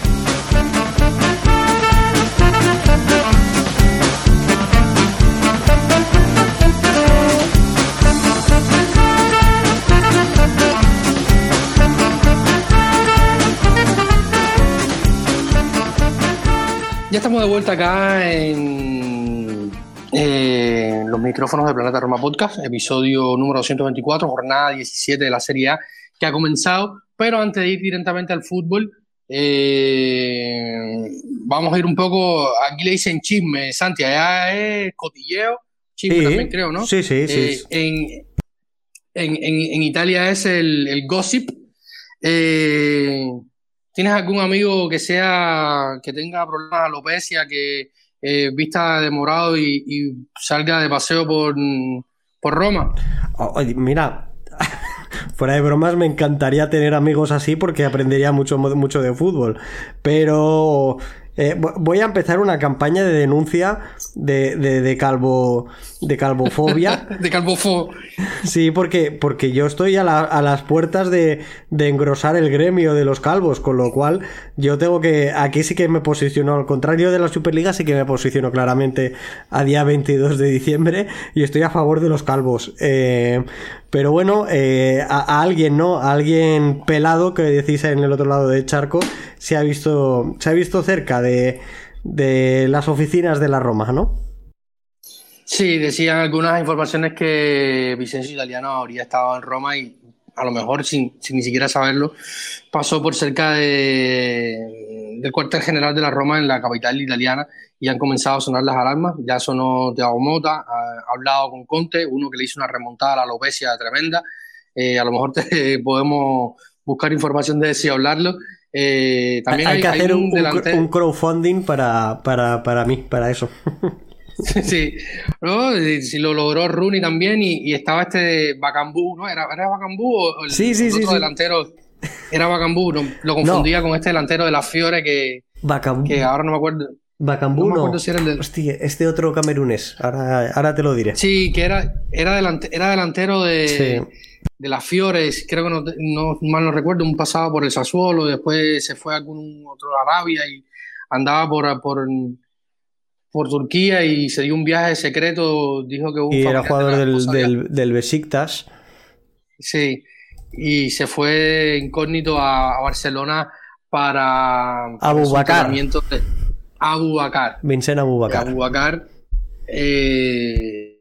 [SPEAKER 1] Ya estamos de vuelta acá en eh, los micrófonos de Planeta Roma Podcast, episodio número 224, jornada 17 de la Serie A que ha comenzado. Pero antes de ir directamente al fútbol, eh, vamos a ir un poco. Aquí le dicen chisme, Santi, allá es cotilleo, chisme también creo, ¿no?
[SPEAKER 2] Sí, sí, sí.
[SPEAKER 1] Eh, en, en, en, Italia es el, el gossip. ¿Tienes algún amigo que sea que tenga problemas de alopecia, que eh, vista de morado y, salga de paseo por, por Roma?
[SPEAKER 2] Oye, mira, fuera de bromas, me encantaría tener amigos así porque aprendería mucho, mucho de fútbol. Pero eh, voy a empezar una campaña de denuncia de, de, de calvo de calvofobia.
[SPEAKER 1] de calvofo.
[SPEAKER 2] Sí, porque, porque yo estoy a, la, a las puertas de, de, engrosar el gremio de los calvos, con lo cual yo tengo que. Aquí sí que me posiciono, al contrario de la Superliga, sí que me posiciono claramente a día 22 de diciembre y estoy a favor de los calvos. Eh, pero bueno, eh, a, a, alguien, ¿no? A alguien pelado que decís en el otro lado del charco se ha visto, se ha visto cerca de, de las oficinas de la Roma, ¿no?
[SPEAKER 1] Sí, decían algunas informaciones que Vicencio Italiano habría estado en Roma y a lo mejor sin, sin ni siquiera saberlo, pasó por cerca de, del cuartel general de la Roma en la capital italiana y han comenzado a sonar las alarmas. Ya sonó Thiago Mota, ha, ha hablado con Conte, uno que le hizo una remontada a la alopecia tremenda. Eh, a lo mejor te, podemos buscar información de y hablarlo. Eh, también
[SPEAKER 2] hay,
[SPEAKER 1] hay,
[SPEAKER 2] que hacer un, un, crowdfunding para, para, para mí, para eso.
[SPEAKER 1] Sí, ¿no? Si lo logró Rooney también y, y estaba este Bacambú, ¿no? ¿Era, era Bacambú o el,
[SPEAKER 2] sí, sí,
[SPEAKER 1] el otro
[SPEAKER 2] sí,
[SPEAKER 1] delantero? Era Bacambú, no, lo confundía con este delantero de la Fiore que,
[SPEAKER 2] Bacambú.
[SPEAKER 1] que ahora no me acuerdo.
[SPEAKER 2] Bacambú no,
[SPEAKER 1] me acuerdo si era el de...
[SPEAKER 2] Hostia, este otro camerunés, ahora, ahora te lo diré.
[SPEAKER 1] Sí, que era, era, delante, era delantero de, de las Fiores, creo que no, no, mal no recuerdo, un pasado por el Sassuolo, después se fue a algún otro Arabia y andaba por, por por Turquía y se dio un viaje secreto, dijo que un
[SPEAKER 2] y era jugador del, del, del, Besiktas.
[SPEAKER 1] Sí, y se fue incógnito a, a Barcelona para
[SPEAKER 2] Abu Bakar.
[SPEAKER 1] De Abu Bakar.
[SPEAKER 2] Vincent Abu Bakar.
[SPEAKER 1] Abu Bakar. Eh,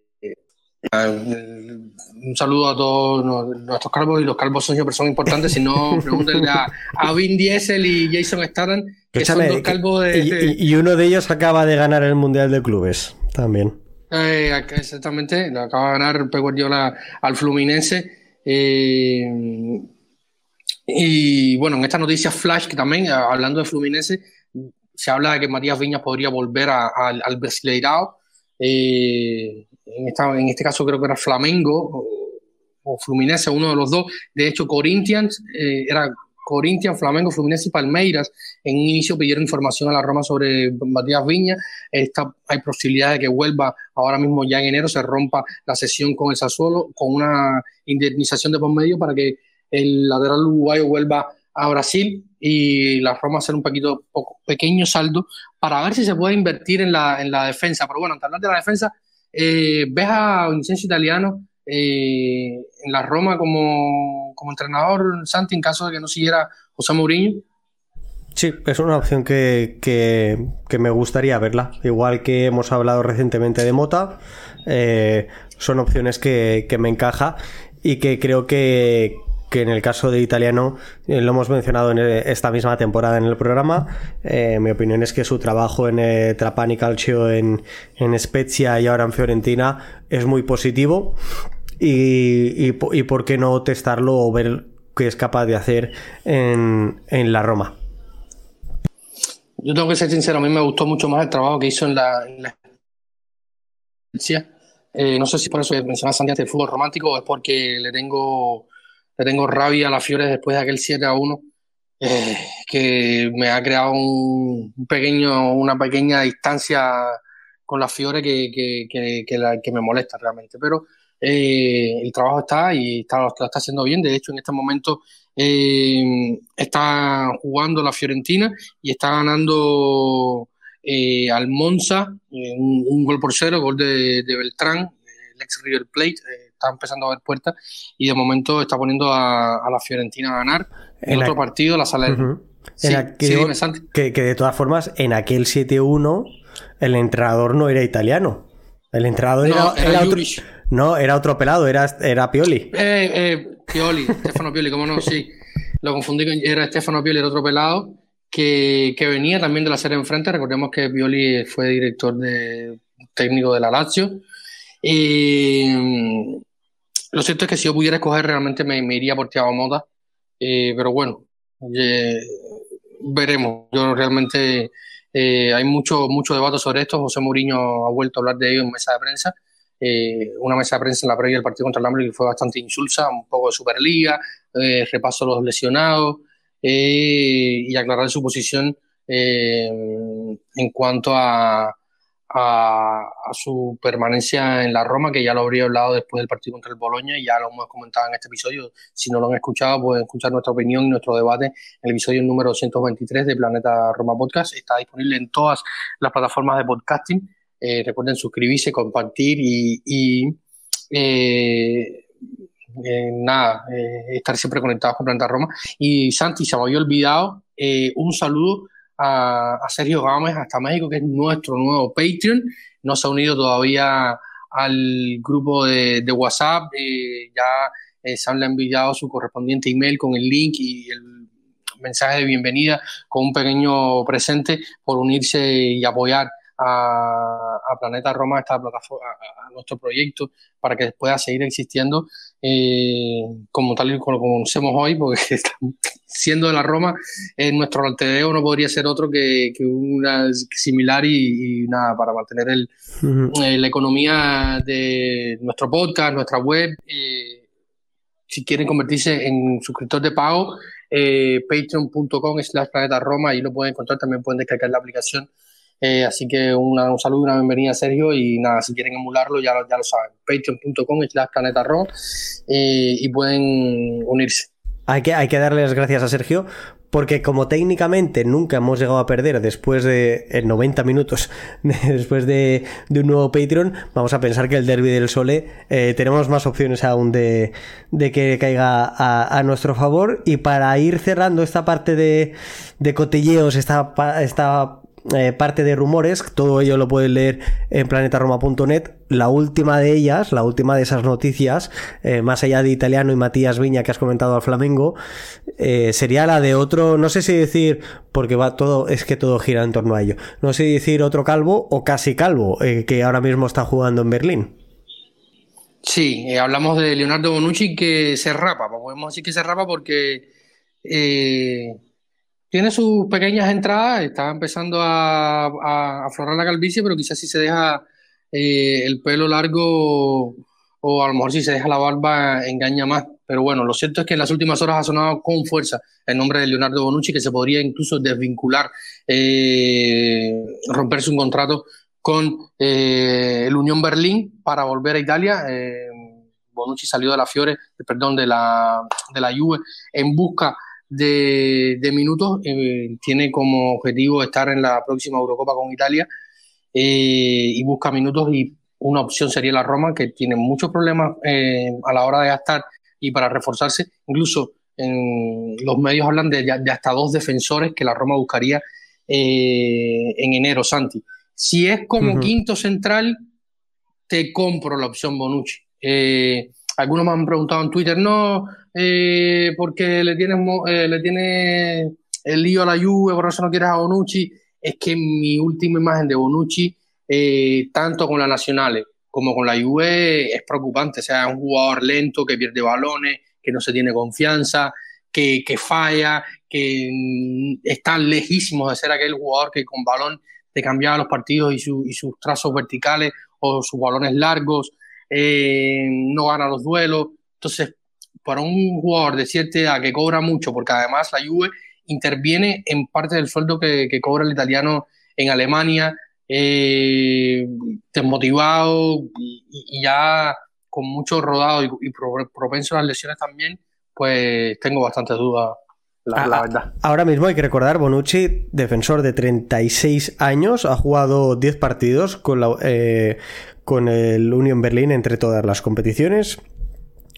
[SPEAKER 1] un saludo a todos nuestros calvos y los calvos son son importantes. Si no, pregúntenle a, a Vin Diesel y Jason Statham, que Escúchame, son dos calvos de,
[SPEAKER 2] y, y, uno de ellos acaba de ganar el Mundial de Clubes también.
[SPEAKER 1] Eh, exactamente, lo acaba de ganar Pep Guardiola al Fluminense. Eh, y bueno, en esta noticia flash, que también, hablando de Fluminense, se habla de que Matías Viñas podría volver a, a, al Brasileirao. Eh, en, esta, en, este caso creo que era Flamengo o, o, Fluminense, uno de los dos. De hecho, Corinthians eh, era Corinthians, Flamengo, Fluminense y Palmeiras. En un inicio pidieron información a la Roma sobre Matías Viña. Hay posibilidad de que vuelva ahora mismo ya en enero, se rompa la sesión con el Sassuolo con una indemnización de por medio para que el lateral uruguayo vuelva a Brasil y la Roma hacer un poquito pequeño saldo para ver si se puede invertir en la, en la defensa. Pero bueno, antes de hablar de la defensa, eh, ves a Vincenzo Italiano eh, en la Roma como, como, entrenador, Santi, en caso de que no siguiera José Mourinho.
[SPEAKER 2] Sí, es una opción que, que, me gustaría verla. Igual que hemos hablado recientemente de Mota, eh, son opciones que, que me encaja y que creo que, en el caso de Italiano eh, lo hemos mencionado en esta misma temporada en el programa. Eh, mi opinión es que su trabajo en Trapani Calcio en, en Spezia y ahora en Fiorentina es muy positivo. Y, y, por qué no testarlo o ver qué es capaz de hacer en, en la Roma.
[SPEAKER 1] Yo tengo que ser sincero, a mí me gustó mucho más el trabajo que hizo en la. En la... Eh, no sé si por eso mencionas antes el fútbol romántico o es porque le tengo le tengo rabia a las Fiores después de aquel 7 a 1, eh, que me ha creado pequeño, una pequeña distancia con las Fiores que, que, la, que me molesta realmente. Pero eh, el trabajo está y está, lo está haciendo bien. De hecho, en este momento eh, está jugando la Fiorentina y está ganando eh, al Monza un, gol por cero, gol de, Beltrán, el ex River Plate. está empezando a ver puertas y de momento está poniendo a, la Fiorentina a ganar. En, otro partido, la sala.
[SPEAKER 2] que, que de todas formas, en aquel 7-1 el entrenador no era italiano. El entrenador era, otro, no, era otro pelado, era, era Pioli.
[SPEAKER 1] Eh, eh, Pioli, Stefano Pioli, cómo no, sí. Lo confundí con era Stefano Pioli, el otro pelado, que, venía también de la serie enfrente. Recordemos que Pioli fue director de, técnico de la Lazio. Y mm, lo cierto es que si yo pudiera escoger, realmente me, iría por Thiago Mota. Eh, pero bueno, veremos. Yo realmente eh, hay mucho, mucho debate sobre esto. José Mourinho ha vuelto a hablar de ello en mesa de prensa. Eh, una mesa de prensa en la previa del partido contra el Hambre que fue bastante insulsa, un poco de Superliga, eh, repaso a los lesionados y aclarar su posición en cuanto a, a, su permanencia en la Roma, que ya lo habría hablado después del partido contra el Boloña y ya lo hemos comentado en este episodio. Si no lo han escuchado, pueden escuchar nuestra opinión y nuestro debate en el episodio número 223 de Planeta Roma Podcast. Está disponible en todas las plataformas de podcasting. Eh, recuerden suscribirse, compartir y, eh, eh, nada, estar siempre conectados con Planeta Roma. Y Santi, se me había olvidado un saludo a, Sergio Gámez hasta México, que es nuestro nuevo Patreon. No se ha unido todavía al grupo de, WhatsApp. Eh, ya se han enviado su correspondiente email con el link y el mensaje de bienvenida con un pequeño presente por unirse y apoyar a, Planeta Roma, a esta plataforma, a, nuestro proyecto, para que pueda seguir existiendo eh, como tal y como lo conocemos hoy, porque siendo de la Roma, en nuestro altedeo no podría ser otro que, una similar y, nada, para mantener el, eh, la economía de nuestro podcast, nuestra web. Eh, si quieren convertirse en suscriptor de pago, patreon.com slash planeta Roma, ahí lo pueden encontrar, también pueden descargar la aplicación eh, así que un saludo y una bienvenida, Sergio. Y nada, si quieren emularlo, ya, lo saben. Patreon.com slash Planeta eh, y pueden unirse.
[SPEAKER 2] Hay que, hay que darles gracias a Sergio porque como técnicamente nunca hemos llegado a perder después de 90 minutos, después de, un nuevo Patreon, vamos a pensar que el Derby del Sole eh, tenemos más opciones aún de, que caiga a, nuestro favor. Y para ir cerrando esta parte de, de cotilleos, esta, esta eh, parte de rumores, todo ello lo pueden leer en planetaroma.net. La última de ellas, la última de esas noticias, eh, más allá de Italiano y Matías Viña que has comentado al Flamengo, eh, sería la de otro, no sé si decir, porque va todo, es que todo gira en torno a ello, no sé si decir otro calvo o casi calvo, que ahora mismo está jugando en Berlín.
[SPEAKER 1] Sí, hablamos de Leonardo Bonucci que se rapa, podemos decir que se rapa porque tiene sus pequeñas entradas, está empezando a, aflorar la calvicie, pero quizás si se deja eh, el pelo largo o a lo mejor si se deja la barba engaña más. Pero bueno, lo cierto es que en las últimas horas ha sonado con fuerza el nombre de Leonardo Bonucci, que se podría incluso desvincular, eh, romperse un contrato con eh, el Unión Berlín para volver a Italia. Bonucci salió de la Fiore, perdón, de la, de la Juve en busca de, minutos. Eh, tiene como objetivo estar en la próxima Eurocopa con Italia eh, y busca minutos y una opción sería la Roma, que tiene muchos problemas eh, a la hora de gastar y para reforzarse. Incluso en los medios hablan de, hasta dos defensores que la Roma buscaría en enero, Santi. Si es como quinto central, te compro la opción Bonucci. Algunos me han preguntado en Twitter, no, eh, porque le tienes, eh, le el lío a la Juve, por eso no quieres a Bonucci, es que mi última imagen de Bonucci, eh, tanto con la Nacional como con la Juve, es preocupante. O sea, es un jugador lento que pierde balones, que no se tiene confianza, que, que falla, que mm, está lejísimo de ser aquel jugador que con balón te cambiaba los partidos y, y sus trazos verticales o sus balones largos, no gana los duelos. Entonces, para un jugador de cierta edad que cobra mucho, porque además la Juve interviene en parte del sueldo que, cobra el italiano en Alemania, eh, desmotivado y, ya con mucho rodado y, propenso a las lesiones también, pues tengo bastantes dudas. La,
[SPEAKER 2] ah,
[SPEAKER 1] verdad.
[SPEAKER 2] Ahora mismo hay que recordar, Bonucci, defensor de 36 años, ha jugado 10 partidos con, la, eh, con el Union Berlin entre todas las competiciones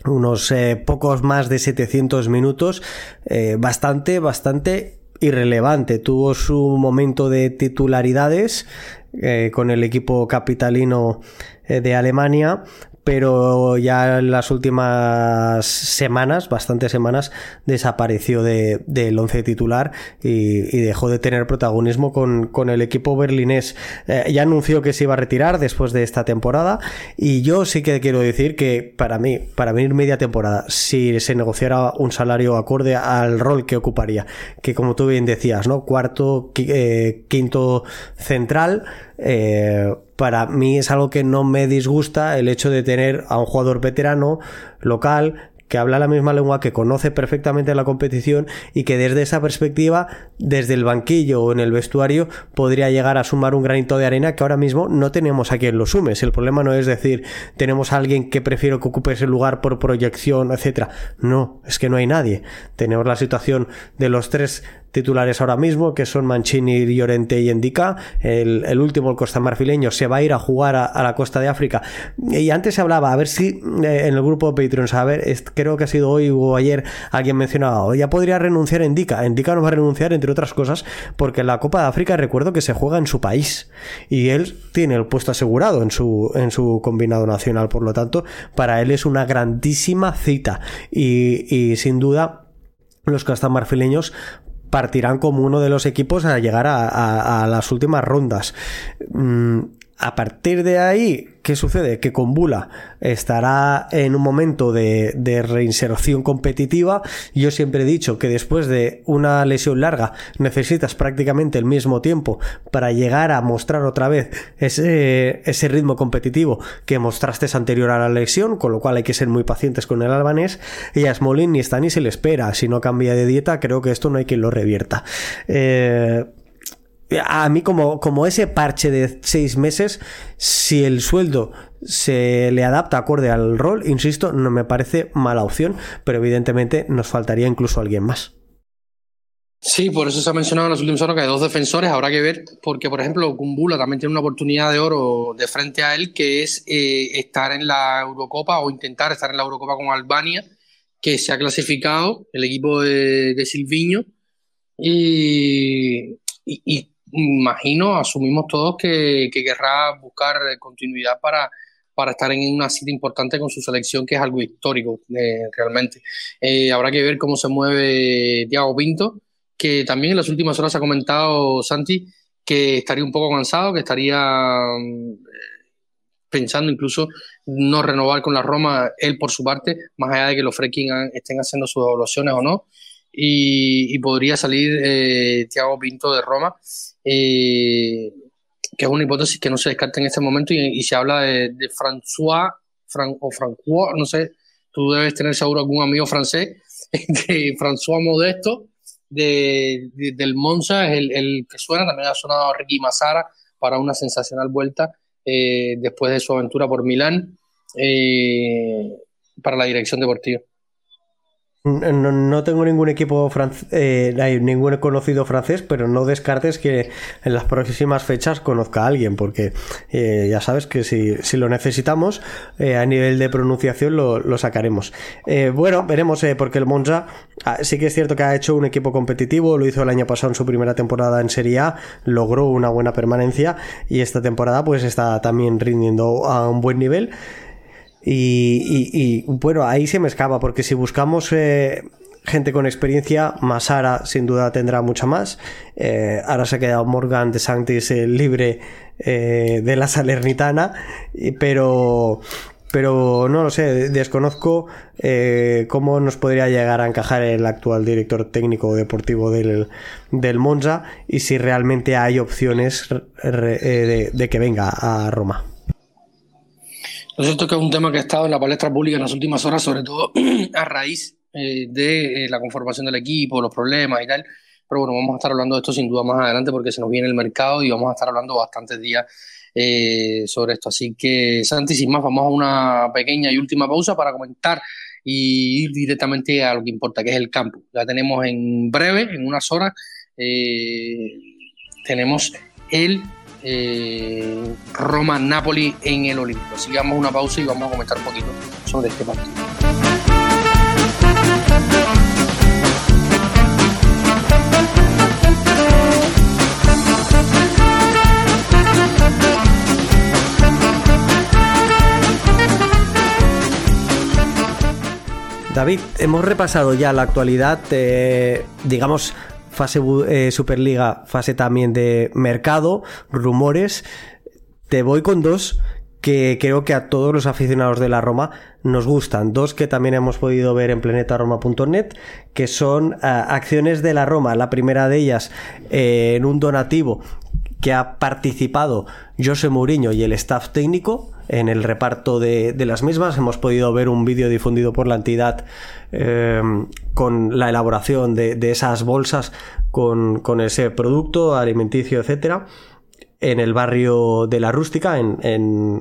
[SPEAKER 2] unos eh, pocos más de 700 minutos, eh, bastante, bastante irrelevante. Tuvo su momento de titularidades eh, con el equipo capitalino de Alemania, pero ya en las últimas semanas, bastantes semanas, desapareció del de, once titular y, dejó de tener protagonismo con, el equipo berlinés. Eh, ya anunció que se iba a retirar después de esta temporada y yo sí que quiero decir que para mí, para venir media temporada, si se negociara un salario acorde al rol que ocuparía, que como tú bien decías, ¿no? Cuarto, eh, quinto central, eh, para mí es algo que no me disgusta el hecho de tener a un jugador veterano local que habla la misma lengua, que conoce perfectamente la competición y que desde esa perspectiva, desde el banquillo o en el vestuario, podría llegar a sumar un granito de arena que ahora mismo no tenemos a quien lo sumes. El problema no es decir, tenemos a alguien que prefiero que ocupe ese lugar por proyección, etcétera. No, es que no hay nadie. Tenemos la situación de los tres titulares ahora mismo, que son Mancini, Llorente y Endica. El, último, el costa marfileño, se va a ir a jugar a, la costa de África. Y antes se hablaba, a ver si eh, en el grupo de Patreon, a ver, creo que ha sido hoy o ayer, alguien mencionaba, ya podría renunciar Endica. Endica no va a renunciar, entre otras cosas, porque la Copa de África recuerdo que se juega en su país. Y él tiene el puesto asegurado en su, en su combinado nacional, por lo tanto, para él es una grandísima cita. Y, y sin duda, los castamarfileños partirán como uno de los equipos a llegar a, las últimas rondas. Mm, a partir de ahí, ¿qué sucede? Que con Bula estará en un momento de, reinserción competitiva. Yo siempre he dicho que después de una lesión larga necesitas prácticamente el mismo tiempo para llegar a mostrar otra vez ese, ritmo competitivo que mostraste anterior a la lesión, con lo cual hay que ser muy pacientes con el albanés. Y a ni está ni se le espera. Si no cambia de dieta, creo que esto no hay quien lo revierta. Eh, a mí como, como ese parche de seis meses, si el sueldo se le adapta acorde al rol, insisto, no me parece mala opción, pero evidentemente nos faltaría incluso alguien más.
[SPEAKER 1] Sí, por eso se ha mencionado en los últimos años que hay dos defensores, habrá que ver, porque por ejemplo Kumbula también tiene una oportunidad de oro de frente a él, que es eh, estar en la Eurocopa o intentar estar en la Eurocopa con Albania, que se ha clasificado el equipo de, de Silviño, y, y, imagino, asumimos todos que, querrá buscar continuidad para, para estar en una cita importante con su selección, que es algo histórico eh, realmente. Eh, habrá que ver cómo se mueve Thiago Pinto, que también en las últimas horas ha comentado Santi que estaría un poco cansado, que estaría mm, pensando incluso no renovar con la Roma, él por su parte, más allá de que los Freaking estén haciendo sus evaluaciones o no y, podría salir eh, Pinto de Roma, eh, que es una hipótesis que no se descarta en este momento y, se habla de, François o Francois, no sé, tú debes tener seguro algún amigo francés, de François Modesto, de, del Monza, es el, que suena, también ha sonado Ricky Massara para una sensacional vuelta eh, después de su aventura por Milán eh, para la dirección deportiva.
[SPEAKER 2] No, tengo ningún equipo francés, eh, ningún conocido francés, pero no descartes que en las próximas fechas conozca a alguien, porque eh, ya sabes que si, lo necesitamos, eh, a nivel de pronunciación lo, sacaremos. bueno, veremos, porque el Monza ah, sí que es cierto que ha hecho un equipo competitivo, lo hizo el año pasado en su primera temporada en Serie A, logró una buena permanencia y esta temporada pues está también rindiendo a un buen nivel. Y, bueno, ahí se me escapa, porque si buscamos eh, gente con experiencia, Masara sin duda tendrá mucha más. Eh, ahora se ha quedado Morgan de Sanctis eh, libre de la Salernitana, pero pero no lo sé, desconozco cómo nos podría llegar a encajar el actual director técnico deportivo del, del Monza y si realmente hay opciones de, que venga a Roma.
[SPEAKER 1] Lo cierto que es un tema que ha estado en la palestra pública en las últimas horas, sobre todo a raíz eh, de eh, la conformación del equipo, los problemas y tal. pero bueno, vamos a estar hablando de esto sin duda más adelante porque se nos viene el mercado y vamos a estar hablando bastantes días eh, sobre esto. Así que, Santi, sin más, vamos a una pequeña y última pausa para comentar y ir directamente a lo que importa, que es el campo. Ya tenemos en breve, en unas horas, tenemos el eh, Roma-Napoli en el Olímpico. A una pausa y vamos a comentar un poquito sobre este partido.
[SPEAKER 2] David, hemos repasado ya la actualidad, eh, digamos, fase eh, Superliga, fase también de mercado, rumores. Te voy con dos que creo que a todos los aficionados de la Roma nos gustan. Dos que también hemos podido ver en planetaroma.net, que son eh, acciones de la Roma. La primera de ellas en un donativo que ha participado José Mourinho y el staff técnico en el reparto de, las mismas. Hemos podido ver un vídeo difundido por la entidad eh, con la elaboración de, esas bolsas con, con, ese producto alimenticio, etcétera en el barrio de la Rústica, en,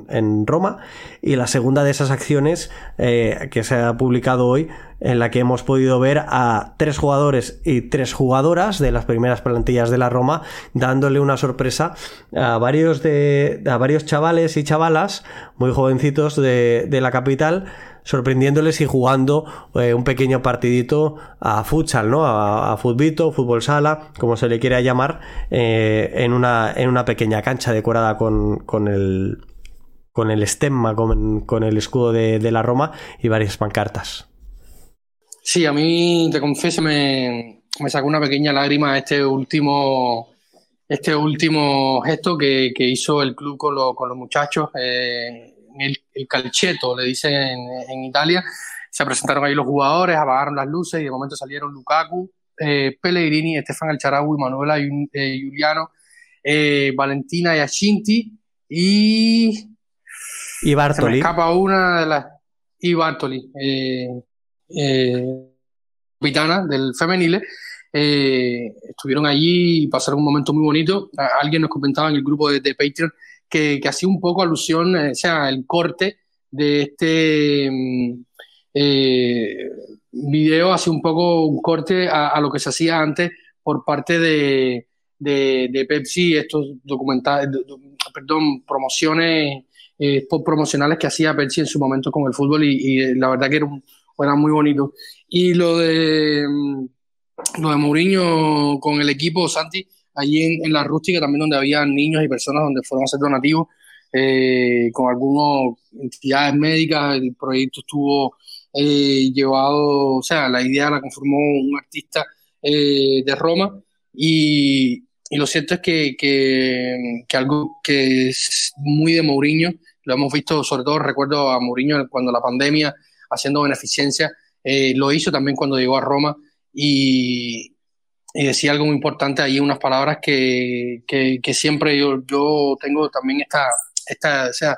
[SPEAKER 2] en, Roma, y la segunda de esas acciones eh, que se ha publicado hoy, en la que hemos podido ver a tres jugadores y tres jugadoras de las primeras plantillas de la Roma, dándole una sorpresa a varios, de, a varios chavales y chavalas muy jovencitos de, de la capital, sorprendiéndoles y jugando eh, un pequeño partidito a futsal, ¿no? A, futbito, fútbol sala, como se le quiera llamar, eh, en, una, en una pequeña cancha decorada con, con el con el estemma, con, el escudo de, de, la Roma y varias pancartas.
[SPEAKER 1] Sí, a mí, te confieso, me, me sacó una pequeña lágrima este último, este último gesto que, que hizo el club con, con los muchachos. Eh, el, el calcheto, le dicen en, Italia. Se presentaron ahí los jugadores, apagaron las luces y de momento salieron Lukaku, eh, Pellegrini, Estefan Alcharaui, Manuela eh, Giuliano, eh, Valentina Yacinti y.
[SPEAKER 2] Y Bartoli. Se me
[SPEAKER 1] escapa una de las. Y Bartoli, capitana del femenile. estuvieron allí y pasaron un momento muy bonito. Alguien nos comentaba en el grupo de, de Patreon que, que hacía un poco alusión, eh, o sea, el corte de este mm, eh, video hace un poco un corte a, lo que se hacía antes por parte de, de, Pepsi, estos documentales, perdón, promociones eh, promocionales que hacía Pepsi en su momento con el fútbol y, la verdad que era, era muy bonito. Y lo de mm, lo de Mourinho con el equipo, Santi, allí en, la rústica también donde había niños y personas donde fueron a hacer donativos eh, con algunas entidades médicas. El proyecto estuvo eh, llevado, o sea, la idea la conformó un artista eh, de Roma y, lo cierto es que, que, algo que es muy de Mourinho, lo hemos visto sobre todo, recuerdo a Mourinho cuando la pandemia haciendo beneficencia, lo hizo también cuando llegó a Roma y, y decía algo muy importante ahí, unas palabras que, que, siempre yo, yo tengo también esta, esta, o sea,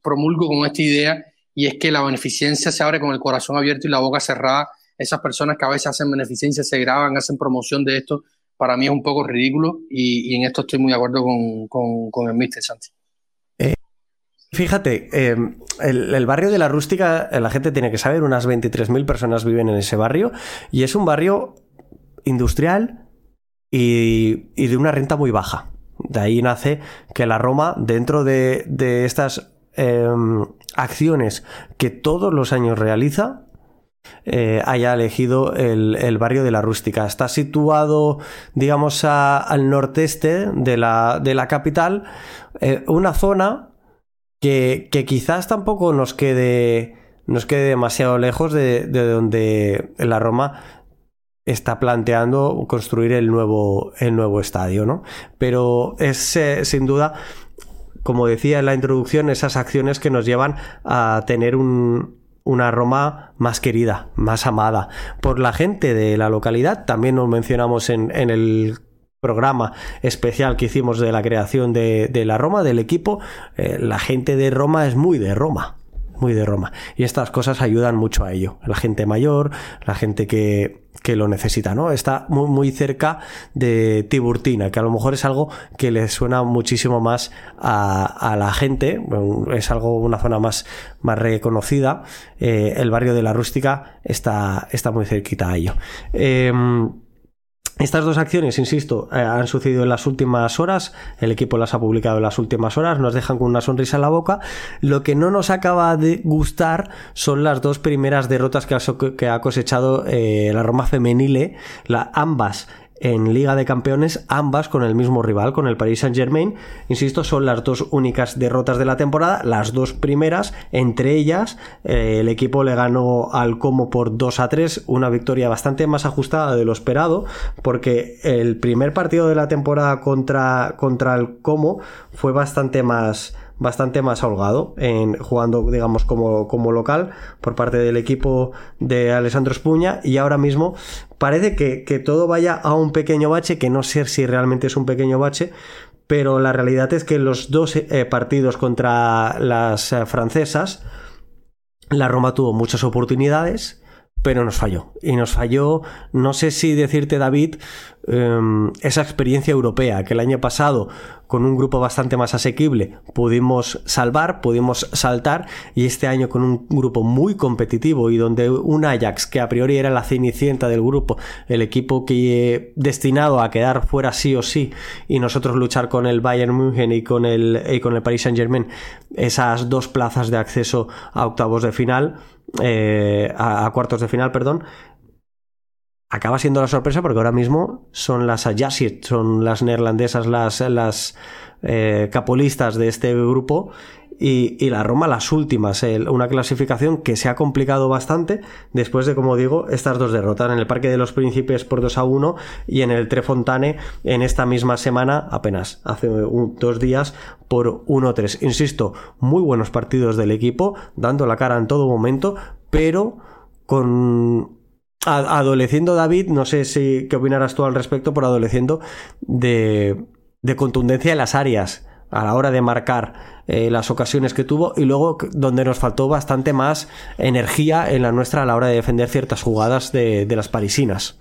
[SPEAKER 1] promulgo con esta idea, y es que la beneficencia se abre con el corazón abierto y la boca cerrada. Esas personas que a veces hacen beneficencia, se graban, hacen promoción de esto, para mí es un poco ridículo y, en esto estoy muy de acuerdo con, con, el Mister Santi.
[SPEAKER 2] Eh, fíjate, eh, el, el, barrio de la rústica, la gente tiene que saber, unas 23.000 personas viven en ese barrio y es un barrio industrial y, de una renta muy baja. De ahí nace que la Roma, dentro de, estas em, acciones que todos los años realiza, eh, haya elegido el, barrio de la rústica. Está situado, digamos, al norteste de la, de la capital, eh, una zona que, quizás tampoco nos quede, nos quede demasiado lejos de, de donde la Roma está planteando construir el nuevo, el nuevo estadio, ¿no? Pero es eh, sin duda, como decía en la introducción, esas acciones que nos llevan a tener una Roma más querida, más amada por la gente de la localidad. También nos mencionamos en, el programa especial que hicimos de la creación de, la Roma, del equipo. Eh, la gente de Roma es muy de Roma muy de Roma. Y estas cosas ayudan mucho a ello. La gente mayor, la gente que, que lo necesita, ¿no? Está muy, muy cerca de Tiburtina, que a lo mejor es algo que le suena muchísimo más a, la gente, es algo, una zona más, más reconocida. Eh, el barrio de la Rústica está, está muy cerquita a ello. Em, estas dos acciones, insisto, eh, han sucedido en las últimas horas, el equipo las ha publicado en las últimas horas, nos dejan con una sonrisa en la boca. Lo que no nos acaba de gustar son las dos primeras derrotas que ha, cosechado eh, la Roma femenile, la, ambas en Liga de Campeones, ambas con el mismo rival, con el Paris Saint Germain. Insisto, son las dos únicas derrotas de la temporada, las dos primeras, entre ellas eh, el equipo le ganó al Como por 2 a 3, una victoria bastante más ajustada de lo esperado, porque el primer partido de la temporada contra, contra el Como fue bastante más bastante más holgado en jugando digamos como, como local por parte del equipo de Alessandro Espuña. Y ahora mismo parece que, todo vaya a un pequeño bache que no sé si realmente es un pequeño bache pero la realidad es que los dos eh, partidos contra las eh, francesas la Roma tuvo muchas oportunidades pero nos falló. Y nos falló, no sé si decirte, David, em, esa experiencia europea que el año pasado, con un grupo bastante más asequible, pudimos salvar, pudimos saltar, y este año con un grupo muy competitivo y donde un Ajax, que a priori era la cenicienta del grupo, el equipo que destinado a quedar fuera sí o sí, y nosotros luchar con el Bayern München y con el, y con el Paris Saint Germain, esas dos plazas de acceso a octavos de final, eh, a, cuartos de final, perdón, acaba siendo la sorpresa porque ahora mismo son las Ajaxit, son las neerlandesas, las, las eh, capolistas de este grupo y, la Roma las últimas. una clasificación que se ha complicado bastante después de, como digo, estas dos derrotas en el Parque de los Príncipes por 2 a 1 y en el Trefontane en esta misma semana, apenas hace dos días, por 1-3. Insisto, muy buenos partidos del equipo, dando la cara en todo momento, pero con adoleciendo David, no sé si qué opinarás tú al respecto, por adoleciendo de, de contundencia en las áreas a la hora de marcar eh, las ocasiones que tuvo y luego donde nos faltó bastante más energía en la nuestra a la hora de defender ciertas jugadas de, las parisinas.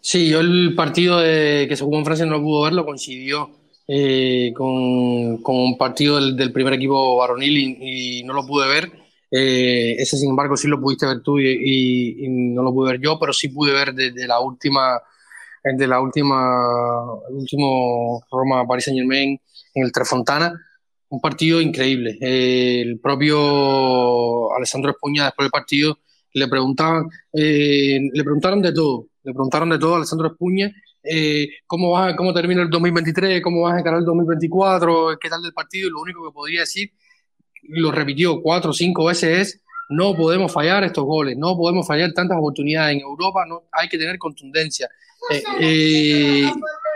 [SPEAKER 1] Sí, yo el partido que se jugó en Francia no lo pudo verlo, coincidió eh, con, un partido del, primer equipo varonil y, no lo pude ver. Eh, ese, sin embargo, sí lo pudiste ver tú y, no lo pude ver yo, pero sí pude ver desde la última, de la última, el último Roma Paris Saint Germain en el Trefontana. Un partido increíble. el propio Alessandro Espuña después del partido le preguntaban, eh, le preguntaron de todo, le preguntaron de todo a Alessandro Espuña eh, cómo, va, cómo termina el 2023, cómo vas a encarar el 2024, qué tal del partido, y lo único que podría decir, lo repitió cuatro o cinco veces, es no podemos fallar estos goles, no podemos fallar tantas oportunidades en Europa, no, hay que tener contundencia. Eh, eh,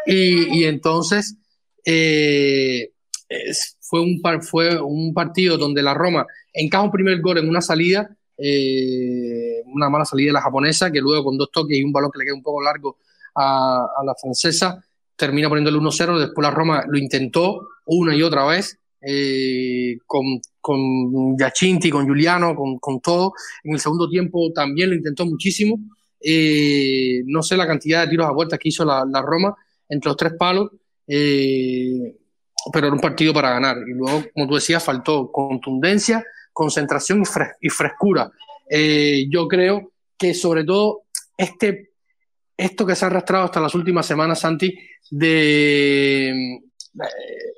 [SPEAKER 1] y, entonces fue, un fue un partido donde la Roma encaja un primer gol en una salida, una mala salida de la japonesa, que luego con dos toques y un balón que le queda un poco largo a, la francesa, termina poniéndole 1-0, después la Roma lo intentó una y otra vez, eh, con, con Giacinti, con Giuliano, con, con, todo. En el segundo tiempo también lo intentó muchísimo. Eh, no sé la cantidad de tiros a vueltas que hizo la, Roma entre los tres palos, eh, pero era un partido para ganar. Y luego, como tú decías, faltó contundencia, concentración y, frescura. yo creo que sobre todo este esto que se ha arrastrado hasta las últimas semanas, Santi, de,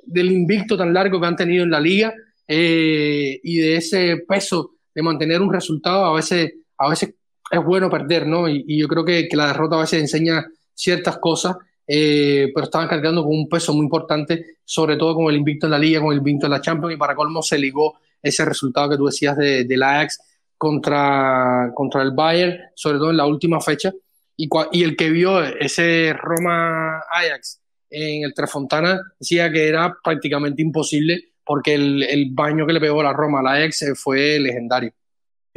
[SPEAKER 1] del invicto tan largo que han tenido en la liga eh, y de ese peso de mantener un resultado, a veces, a veces es bueno perder, ¿no? Y, yo creo que, que, la derrota a veces enseña ciertas cosas, eh, pero estaban cargando con un peso muy importante, sobre todo con el invicto en la liga, con el invicto en la Champions, y para colmo se ligó ese resultado que tú decías de, del Ajax contra, contra el Bayern, sobre todo en la última fecha, y, el que vio ese Roma Ajax en el Trefontana decía que era prácticamente imposible porque el, baño que le pegó la Roma al Ajax fue legendario.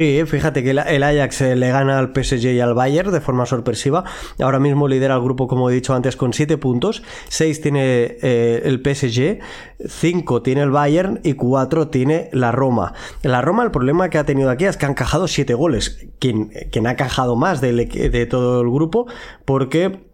[SPEAKER 2] Sí, fíjate que el Ajax eh, le gana al PSG y al Bayern de forma sorpresiva. Ahora mismo lidera el grupo, como he dicho antes, con 7 puntos. 6 tiene eh, el PSG, 5 tiene el Bayern y 4 tiene la Roma. La Roma, el problema que ha tenido aquí es que han encajado 7 goles. Quien, quien ha encajado más de, todo el grupo, porque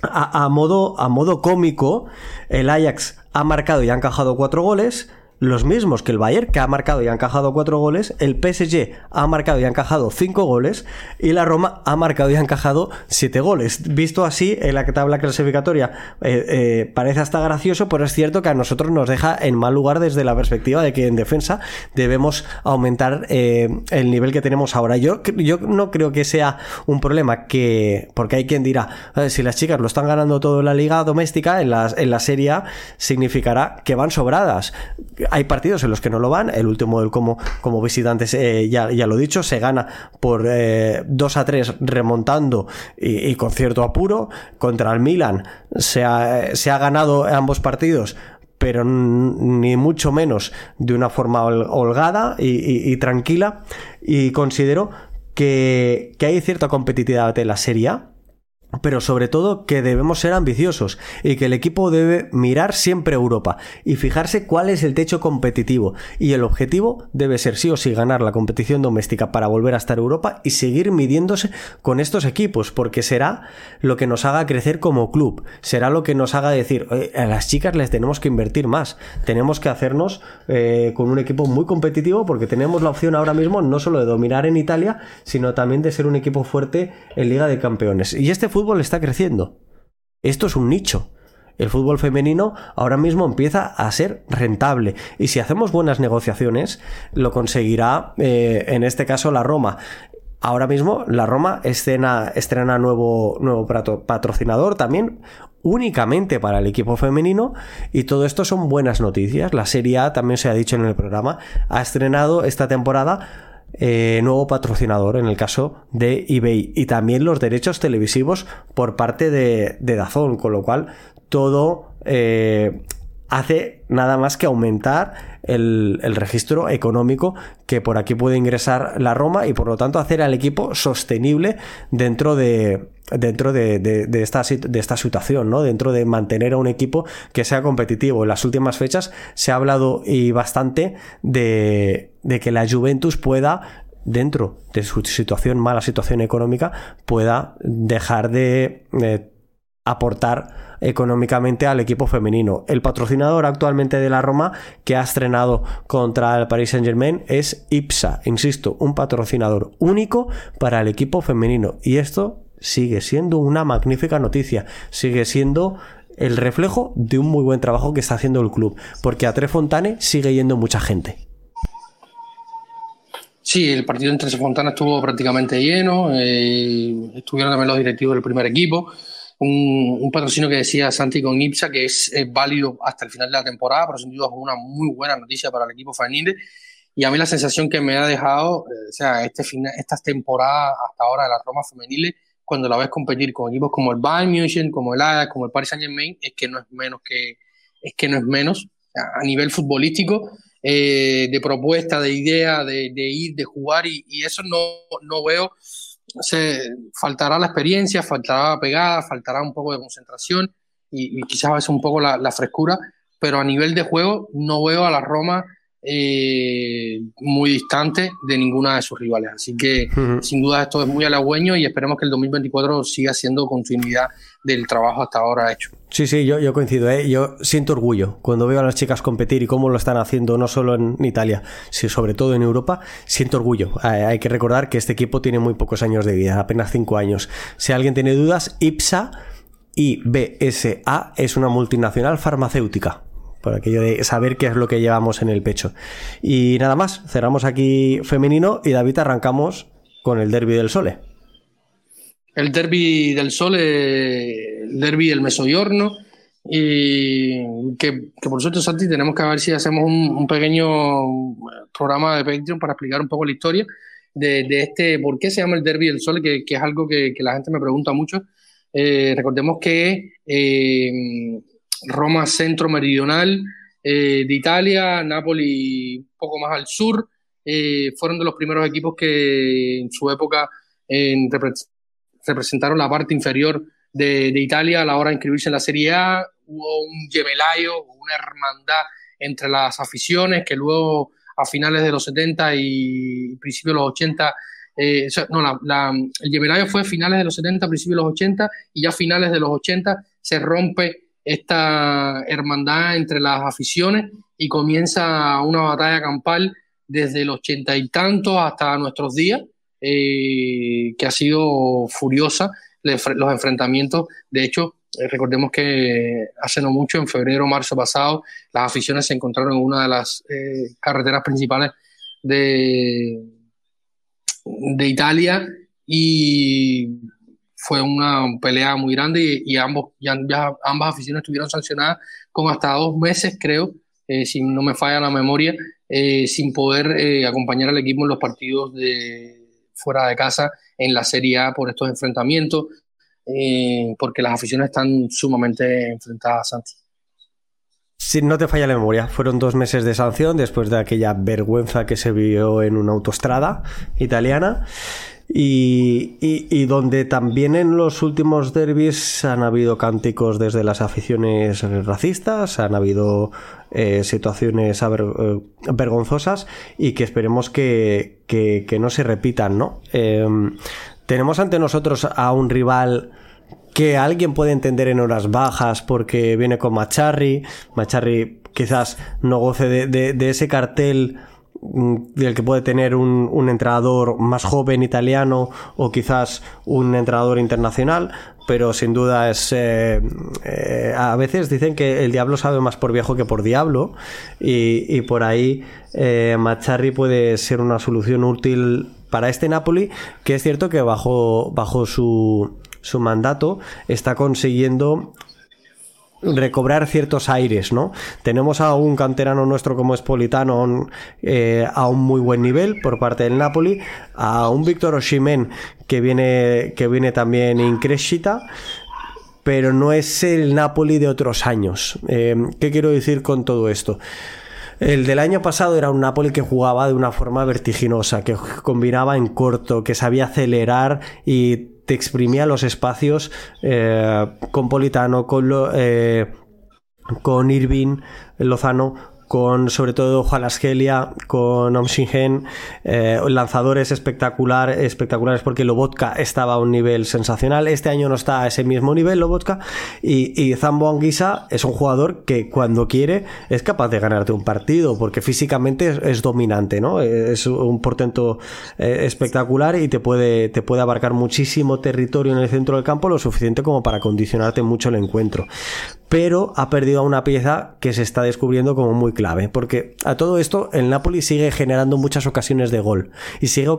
[SPEAKER 2] a, a, modo, a modo cómico, el Ajax ha marcado y ha encajado 4 goles los mismos que el Bayern, que ha marcado y ha encajado cuatro goles, el PSG ha marcado y ha encajado cinco goles, y la Roma ha marcado y ha encajado siete goles. Visto así, en la tabla clasificatoria eh, eh, parece hasta gracioso, pero es cierto que a nosotros nos deja en mal lugar desde la perspectiva de que en defensa debemos aumentar eh, el nivel que tenemos ahora. Yo, yo no creo que sea un problema que, porque hay quien dirá, si las chicas lo están ganando todo en la liga doméstica, en la, en la serie significará que van sobradas hay partidos en los que no lo van. El último del como, como visitantes, eh, ya, ya, lo he dicho, se gana por 2 eh, a 3 remontando y, con cierto apuro. Contra el Milan se ha, se ha ganado ambos partidos pero ni mucho menos de una forma holgada y, tranquila. Y considero que, que, hay cierta competitividad en la Serie pero sobre todo que debemos ser ambiciosos y que el equipo debe mirar siempre Europa y fijarse cuál es el techo competitivo. Y el objetivo debe ser sí o sí ganar la competición doméstica para volver a estar Europa y seguir midiéndose con estos equipos porque será lo que nos haga crecer como club, será lo que nos haga decir a las chicas les tenemos que invertir más, tenemos que hacernos eh, con un equipo muy competitivo porque tenemos la opción ahora mismo no solo de dominar en Italia sino también de ser un equipo fuerte en Liga de Campeones y este fútbol está creciendo. Esto es un nicho. El fútbol femenino ahora mismo empieza a ser rentable y si hacemos buenas negociaciones lo conseguirá eh, en este caso la Roma. Ahora mismo la Roma estrena, estrena nuevo, nuevo patrocinador también únicamente para el equipo femenino y todo esto son buenas noticias. La Serie A también se ha dicho en el programa, ha estrenado esta temporada eh, nuevo patrocinador en el caso de eBay y también los derechos televisivos por parte de, de Dazón, con lo cual todo eh, hace nada más que aumentar el, el, registro económico que por aquí puede ingresar la Roma y por lo tanto hacer al equipo sostenible dentro de, dentro de, de, esta, de esta situación, ¿no? Dentro de mantener a un equipo que sea competitivo. En las últimas fechas se ha hablado y bastante de, de que la Juventus pueda dentro de su situación, mala situación económica, pueda dejar de, de aportar económicamente al equipo femenino. El patrocinador actualmente de la Roma que ha estrenado contra el Paris Saint Germain es IPSA, insisto, un patrocinador único para el equipo femenino. Y esto sigue siendo una magnífica noticia, sigue siendo el reflejo de un muy buen trabajo que está haciendo el club, porque a Trefontane sigue yendo mucha gente.
[SPEAKER 1] Sí, el partido entre Trefontane estuvo prácticamente lleno, eh, estuvieron también los directivos del primer equipo, un, patrocinio que decía Santi con Ipsa que es, válido hasta el final de la temporada, pero sin duda es una muy buena noticia para el equipo femenil. Y a mí la sensación que me ha dejado, eh, o sea, este final, estas temporadas hasta ahora de la Roma femenil cuando la ves competir con equipos como el Bayern München, como el Ajax, como el Paris Saint Germain, es que no es menos que es que no es menos a nivel futbolístico eh, de propuesta, de idea, de, ir, de jugar y, eso no, no veo. Se, faltará la experiencia, faltará la pegada, faltará un poco de concentración y, quizás a veces un poco la, la, frescura, pero a nivel de juego no veo a la Roma eh, muy distante de ninguna de sus rivales. Así que sin duda esto es muy halagüeño y esperemos que el 2024 siga siendo continuidad del trabajo hasta ahora hecho.
[SPEAKER 2] Sí, sí, yo, yo coincido. ¿eh? Yo siento orgullo cuando veo a las chicas competir y cómo lo están haciendo, no solo en Italia, sino sobre todo en Europa. Siento orgullo. Hay que recordar que este equipo tiene muy pocos años de vida, apenas cinco años. Si alguien tiene dudas, IPSA, IBSA, es una multinacional farmacéutica por aquello de saber qué es lo que llevamos en el pecho. Y nada más, cerramos aquí femenino y David arrancamos con el derby del Sole.
[SPEAKER 1] El derby del Sole, el derby del Mesoyorno, y que, por suerte, Santi, tenemos que ver si hacemos un, pequeño programa de Patreon para explicar un poco la historia de, este, por qué se llama el derby del Sole, que, es algo que, la gente me pregunta mucho. Eh, recordemos que eh, Roma centro meridional eh, de Italia, Nápoli un poco más al sur, eh, fueron de los primeros equipos que en su época representaron la parte inferior de, Italia a la hora de inscribirse en la Serie A. Hubo un gemelayo, una hermandad entre las aficiones que luego a finales de los 70 y principios de los 80 eh, no, el gemelayo fue finales de los 70, principios de los 80, y ya finales de los 80 se rompe esta hermandad entre las aficiones y comienza una batalla campal desde los ochenta y tantos hasta nuestros días, eh, que ha sido furiosa los enfrentamientos. De hecho, eh, recordemos que hace no mucho, en febrero o marzo pasado, las aficiones se encontraron en una de las eh, carreteras principales de, de Italia y fue una pelea muy grande y, ambos, ya, ambas aficiones estuvieron sancionadas con hasta dos meses, creo, si no me falla la memoria, sin poder acompañar al equipo en los partidos de fuera de casa en la Serie A por estos enfrentamientos, eh, porque las aficiones están sumamente enfrentadas, Santi.
[SPEAKER 2] Si no te falla la memoria, fueron dos meses de sanción después de aquella vergüenza que se vio en una autostrada italiana. Y, donde también en los últimos derbis han habido cánticos desde las aficiones racistas, han habido eh, situaciones eh, vergonzosas y que esperemos que, no se repitan, ¿no? Em, tenemos ante nosotros a un rival que alguien puede entender en horas bajas porque viene con Macharri, Macharri quizás no goce de ese cartel del que puede tener un, un, entrenador más joven italiano o quizás un entrenador internacional, pero sin duda es... Eh, eh, a veces dicen que el diablo sabe más por viejo que por diablo y, por ahí eh, Macharri puede ser una solución útil para este Napoli, que es cierto que bajo, bajo su, su mandato está consiguiendo recobrar ciertos aires, ¿no? Tenemos a un canterano nuestro como Espolitano eh, a un muy buen nivel por parte del Napoli, a un Víctor Oshimen que viene, que viene también increscita, pero no es el Napoli de otros años. Eh, ¿Qué quiero decir con todo esto? El del año pasado era un Napoli que jugaba de una forma vertiginosa, que combinaba en corto, que sabía acelerar y te exprimía los espacios eh, con Politano, con, lo, eh, con Irving Lozano con sobre todo Juan Asgelia, con Omshingen, eh, lanzadores espectacular, espectaculares porque Lobotka estaba a un nivel sensacional. Este año no está a ese mismo nivel Lobotka y, y Zambo Anguisa es un jugador que cuando quiere es capaz de ganarte un partido porque físicamente es, dominante, ¿no? Es un portento eh, espectacular y te puede, te puede abarcar muchísimo territorio en el centro del campo, lo suficiente como para condicionarte mucho el encuentro pero ha perdido a una pieza que se está descubriendo como muy clave, porque a todo esto el Napoli sigue generando muchas ocasiones de gol y sigue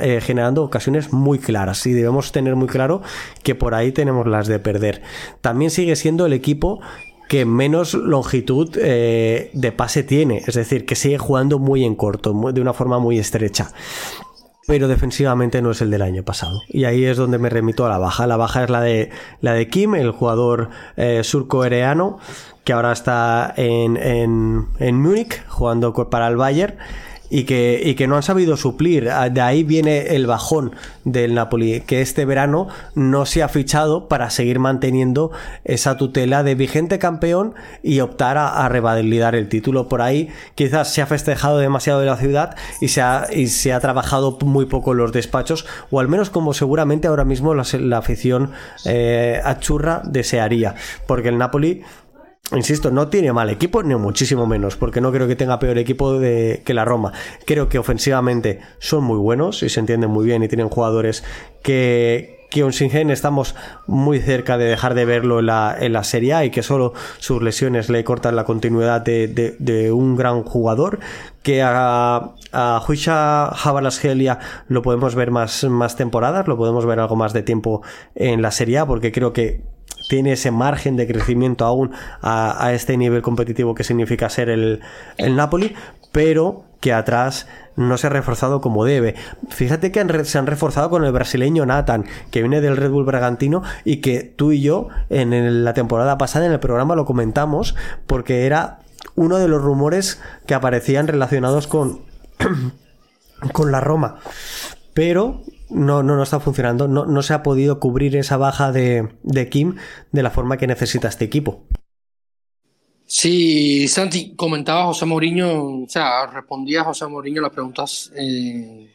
[SPEAKER 2] eh, generando ocasiones muy claras y debemos tener muy claro que por ahí tenemos las de perder. También sigue siendo el equipo que menos longitud eh, de pase tiene, es decir, que sigue jugando muy en corto, de una forma muy estrecha pero defensivamente no es el del año pasado. Y ahí es donde me remito a la baja. La baja es la de, la de Kim, el jugador eh, surcoreano, que ahora está en, en, en Múnich jugando para el Bayern y que, y que no han sabido suplir. Ah, de ahí viene el bajón del Napoli, que este verano no se ha fichado para seguir manteniendo esa tutela de vigente campeón y optar a, revalidar el título. Por ahí quizás se ha festejado demasiado de la ciudad y se ha, y se ha trabajado muy poco en los despachos, o al menos como seguramente ahora mismo la, la afición eh, achurra desearía, porque el Napoli Insisto, no tiene mal equipo, ni muchísimo menos, porque no creo que tenga peor equipo de, que la Roma. Creo que ofensivamente son muy buenos y se entienden muy bien y tienen jugadores que, que Singen estamos muy cerca de dejar de verlo en la, en la Serie A y que solo sus lesiones le cortan la continuidad de, un gran jugador. Que a, a Huisha Jabalasgelia lo podemos ver más, más temporadas, lo podemos ver algo más de tiempo en la Serie A, porque creo que tiene ese margen de crecimiento aún a, este nivel competitivo que significa ser el, el, Napoli, pero que atrás no se ha reforzado como debe. Fíjate que se han reforzado con el brasileño Nathan, que viene del Red Bull Bragantino y que tú y yo en la temporada pasada en el programa lo comentamos porque era uno de los rumores que aparecían relacionados con con la Roma. Pero no, no, no está funcionando, no, no se ha podido cubrir esa baja de, de Kim de la forma que necesita este equipo.
[SPEAKER 1] Sí, Santi, comentaba José Mourinho, o sea, respondía José Mourinho las preguntas eh,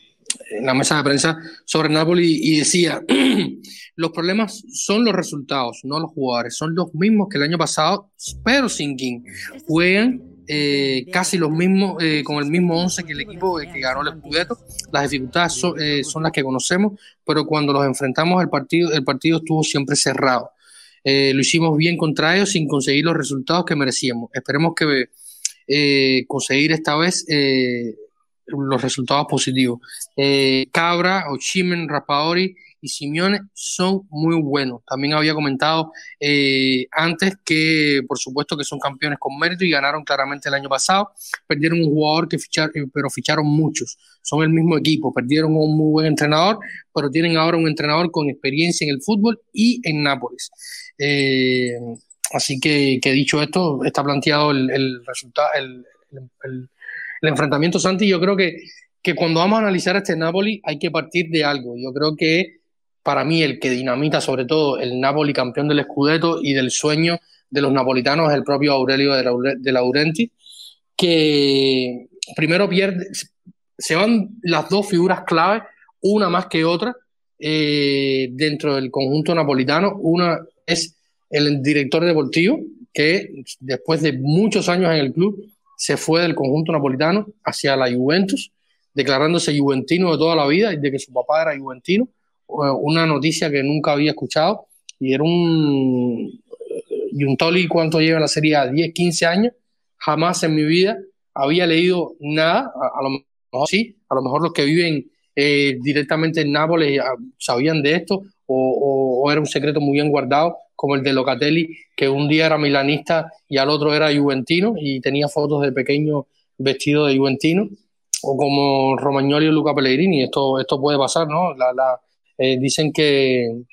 [SPEAKER 1] en la mesa de prensa sobre Napoli y decía, los problemas son los resultados, no los jugadores, son los mismos que el año pasado, pero sin King. Juegan eh, casi los mismos, eh, con el mismo 11 que el equipo que ganó el Scudetto. Las dificultades son, son, las que conocemos, pero cuando los enfrentamos el partido, el partido estuvo siempre cerrado. Eh, lo hicimos bien contra ellos sin conseguir los resultados que merecíamos. Esperemos que eh, conseguir esta vez eh, los resultados positivos. Cabra, Ochimen, Rapaori y Simeone son muy buenos. También había comentado antes que, por supuesto, que son campeones con mérito y ganaron claramente el año pasado. Perdieron un jugador que ficharon, pero ficharon muchos. Son el mismo equipo. Perdieron un muy buen entrenador, pero tienen ahora un entrenador con experiencia en el fútbol y en Nápoles. Eh, así que, dicho esto, está planteado el, resultado, el, enfrentamiento Santi. Yo creo que, que cuando vamos a analizar este Napoli hay que partir de algo. Yo creo que para mí el que dinamita sobre todo el Napoli campeón del Scudetto y del sueño de los napolitanos el propio Aurelio de Laurenti, que primero pierde, se van las dos figuras clave, una más que otra, eh, dentro del conjunto napolitano. Una es el director deportivo, que después de muchos años en el club se fue del conjunto napolitano hacia la Juventus, declarándose juventino de toda la vida y de que su papá era juventino. Una noticia que nunca había escuchado y era un. Y un Toli, ¿cuánto lleva la serie? 10, 15 años. Jamás en mi vida había leído nada. A, lo mejor sí, a lo mejor los que viven eh, directamente en Nápoles ah, sabían de esto o, era un secreto muy bien guardado, como el de Locatelli, que un día era milanista y al otro era juventino y tenía fotos de pequeño vestido de juventino, o como Romagnoli o Luca Pellegrini, esto, esto puede pasar, ¿no? La, eh, dicen que,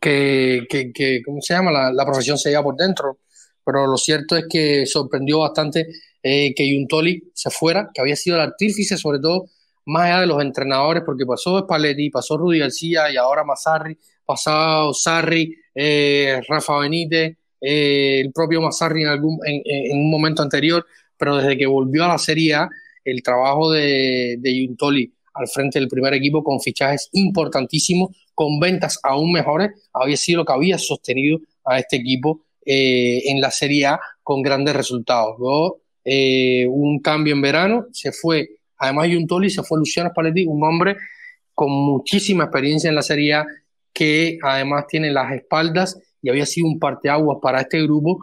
[SPEAKER 1] que, que, ¿cómo se llama? La, profesión se lleva por dentro, pero lo cierto es que sorprendió bastante eh, que Juntoli se fuera, que había sido el artífice sobre todo más allá de los entrenadores, porque pasó Spalletti, pasó Rudy García y ahora Mazzarri, pasado Sarri, eh, Rafa Benítez, el propio Mazzarri en, algún, en, un momento anterior, pero desde que volvió a la Serie A, el trabajo de, de Juntoli al frente del primer equipo con fichajes importantísimos, con ventas aún mejores, había sido lo que había sostenido a este equipo eh, en la Serie A con grandes resultados. Luego, un cambio en verano, se fue Además, Juntoli se fue Luciano Spalletti, un hombre con muchísima experiencia en la Serie A, que además tiene las espaldas y había sido un parteaguas para este grupo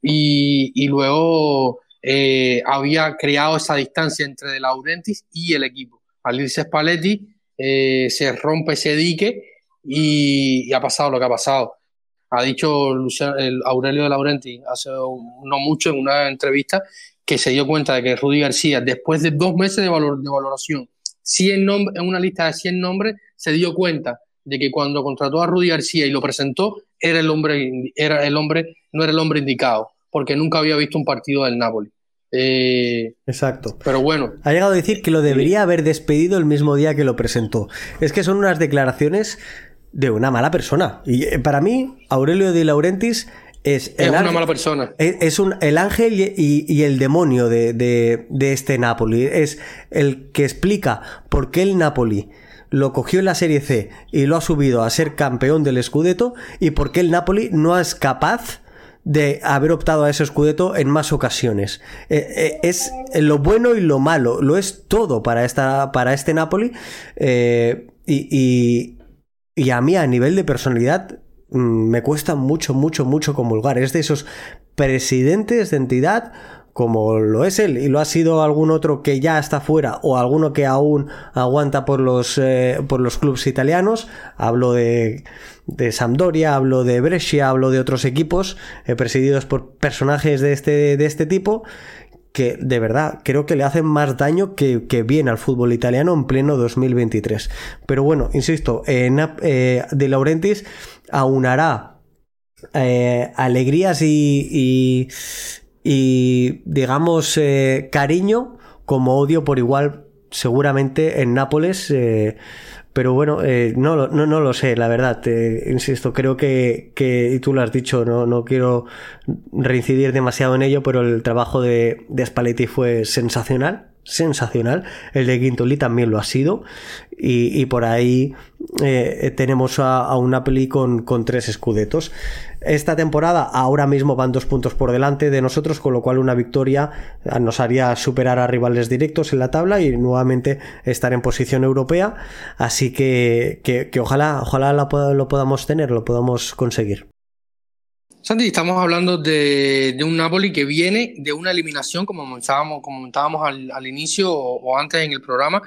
[SPEAKER 1] y, luego eh, había creado esa distancia entre De Laurentiis y el equipo. Al Spalletti eh, se rompe ese dique y, ha pasado lo que ha pasado. Ha dicho el Aurelio De Laurentiis hace no mucho en una entrevista que se dio cuenta de que Rudy García, después de dos meses de, valor, de valoración, 100 en una lista de 100 nombres, se dio cuenta de que cuando contrató a Rudy García y lo presentó, era el hombre, era el hombre, no era el hombre indicado, porque nunca había visto un partido del Napoli.
[SPEAKER 2] Eh, Exacto.
[SPEAKER 1] Pero bueno.
[SPEAKER 2] Ha llegado a decir que lo debería haber despedido el mismo día que lo presentó. Es que son unas declaraciones de una mala persona. Y eh, para mí, Aurelio de Laurentiis es,
[SPEAKER 1] una mala persona.
[SPEAKER 2] Es, un, el ángel y, el demonio de, este Napoli. Es el que explica por qué el Napoli lo cogió en la Serie C y lo ha subido a ser campeón del Scudetto y por qué el Napoli no es capaz de haber optado a ese Scudetto en más ocasiones. Eh, eh, es lo bueno y lo malo. Lo es todo para, esta, para este Napoli. Eh, y, y a mí a nivel de personalidad Mm, me cuesta mucho, mucho, mucho comulgar. Es de esos presidentes de entidad como lo es él y lo ha sido algún otro que ya está fuera o alguno que aún aguanta por los, eh, por los clubes italianos. Hablo de, de Sampdoria, hablo de Brescia, hablo de otros equipos eh, presididos por personajes de este, de este tipo que de verdad creo que le hacen más daño que, bien al fútbol italiano en pleno 2023. Pero bueno, insisto, eh, De Laurentiis aunará eh, alegrías y, y, digamos, eh, cariño como odio por igual seguramente en Nápoles. Eh, pero bueno, eh, no, no, no, lo sé, la verdad. insisto, creo que, que, y tú lo has dicho, no, no quiero reincidir demasiado en ello, pero el trabajo de, de Spalletti fue sensacional sensacional. El de Quintoli también lo ha sido. Y, por ahí eh, tenemos a, un Napoli con, con, tres escudetos. Esta temporada ahora mismo van dos puntos por delante de nosotros, con lo cual una victoria nos haría superar a rivales directos en la tabla y nuevamente estar en posición europea. Así que, que, ojalá, ojalá lo podamos tener, lo podamos conseguir.
[SPEAKER 1] Santi, estamos hablando de, un Napoli que viene de una eliminación, como comentábamos, comentábamos al, inicio o, antes en el programa,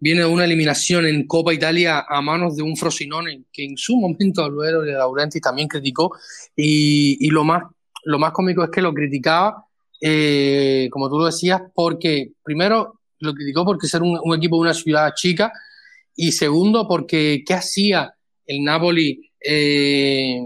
[SPEAKER 1] viene de una eliminación en Copa Italia a manos de un Frosinone que en su momento Alvaro de Laurenti también criticó y, lo, más, lo más cómico es que lo criticaba, eh, como tú lo decías, porque primero lo criticó porque ser un, equipo de una ciudad chica y segundo porque ¿qué hacía el Napoli? Eh,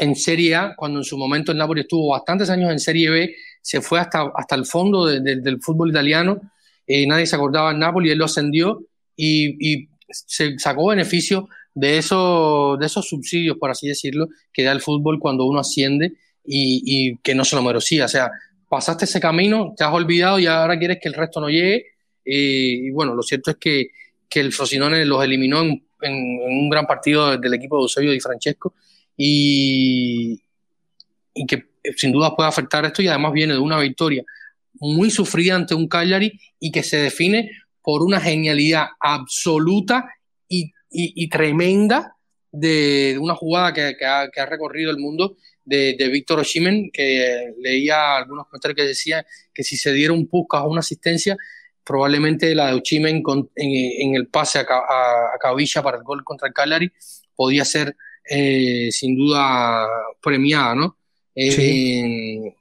[SPEAKER 1] en Serie A, cuando en su momento el Napoli estuvo bastantes años en Serie B, se fue hasta, hasta el fondo del fútbol italiano, eh, nadie se acordaba del Napoli, él lo ascendió y, se sacó beneficio de, eso, de esos subsidios, por así decirlo, que da el fútbol cuando uno asciende y, que no se lo merecía. O sea, pasaste ese camino, te has olvidado y ahora quieres que el resto no llegue. Eh, y bueno, lo cierto es que, que el Frosinone los eliminó en, un gran partido del equipo de Eusebio Di Francesco y, que eh, sin duda puede afectar esto y además viene de una victoria muy sufrida ante un Cagliari y que se define por una genialidad absoluta y, tremenda de, una jugada que, ha, recorrido el mundo de, Víctor Oshimen, que leía algunos comentarios que decían que si se diera un Puskas o una asistencia, probablemente la de Oshimen en, el pase a, a, Cavilla para el gol contra el Cagliari podía ser eh, sin duda premiada, ¿no?
[SPEAKER 2] Eh,
[SPEAKER 1] sí.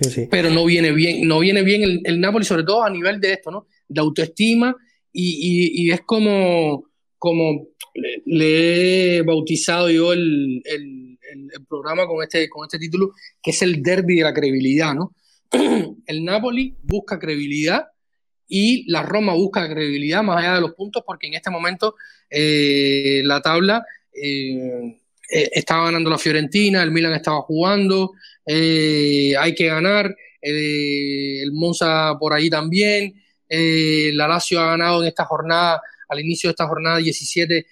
[SPEAKER 1] Sí, Pero no viene bien, no viene bien el, el, Napoli, sobre todo a nivel de esto, ¿no? De autoestima y, es como, como le, he bautizado yo el, programa con este, con este título, que es el derby de la credibilidad, ¿no? el Napoli busca credibilidad y la Roma busca credibilidad más allá de los puntos, porque en este momento eh, la tabla eh, eh, estaba ganando la Fiorentina, el Milan estaba jugando, eh, hay que ganar, el Monza por ahí también, la Lazio ha ganado en esta jornada, al inicio de esta jornada 17,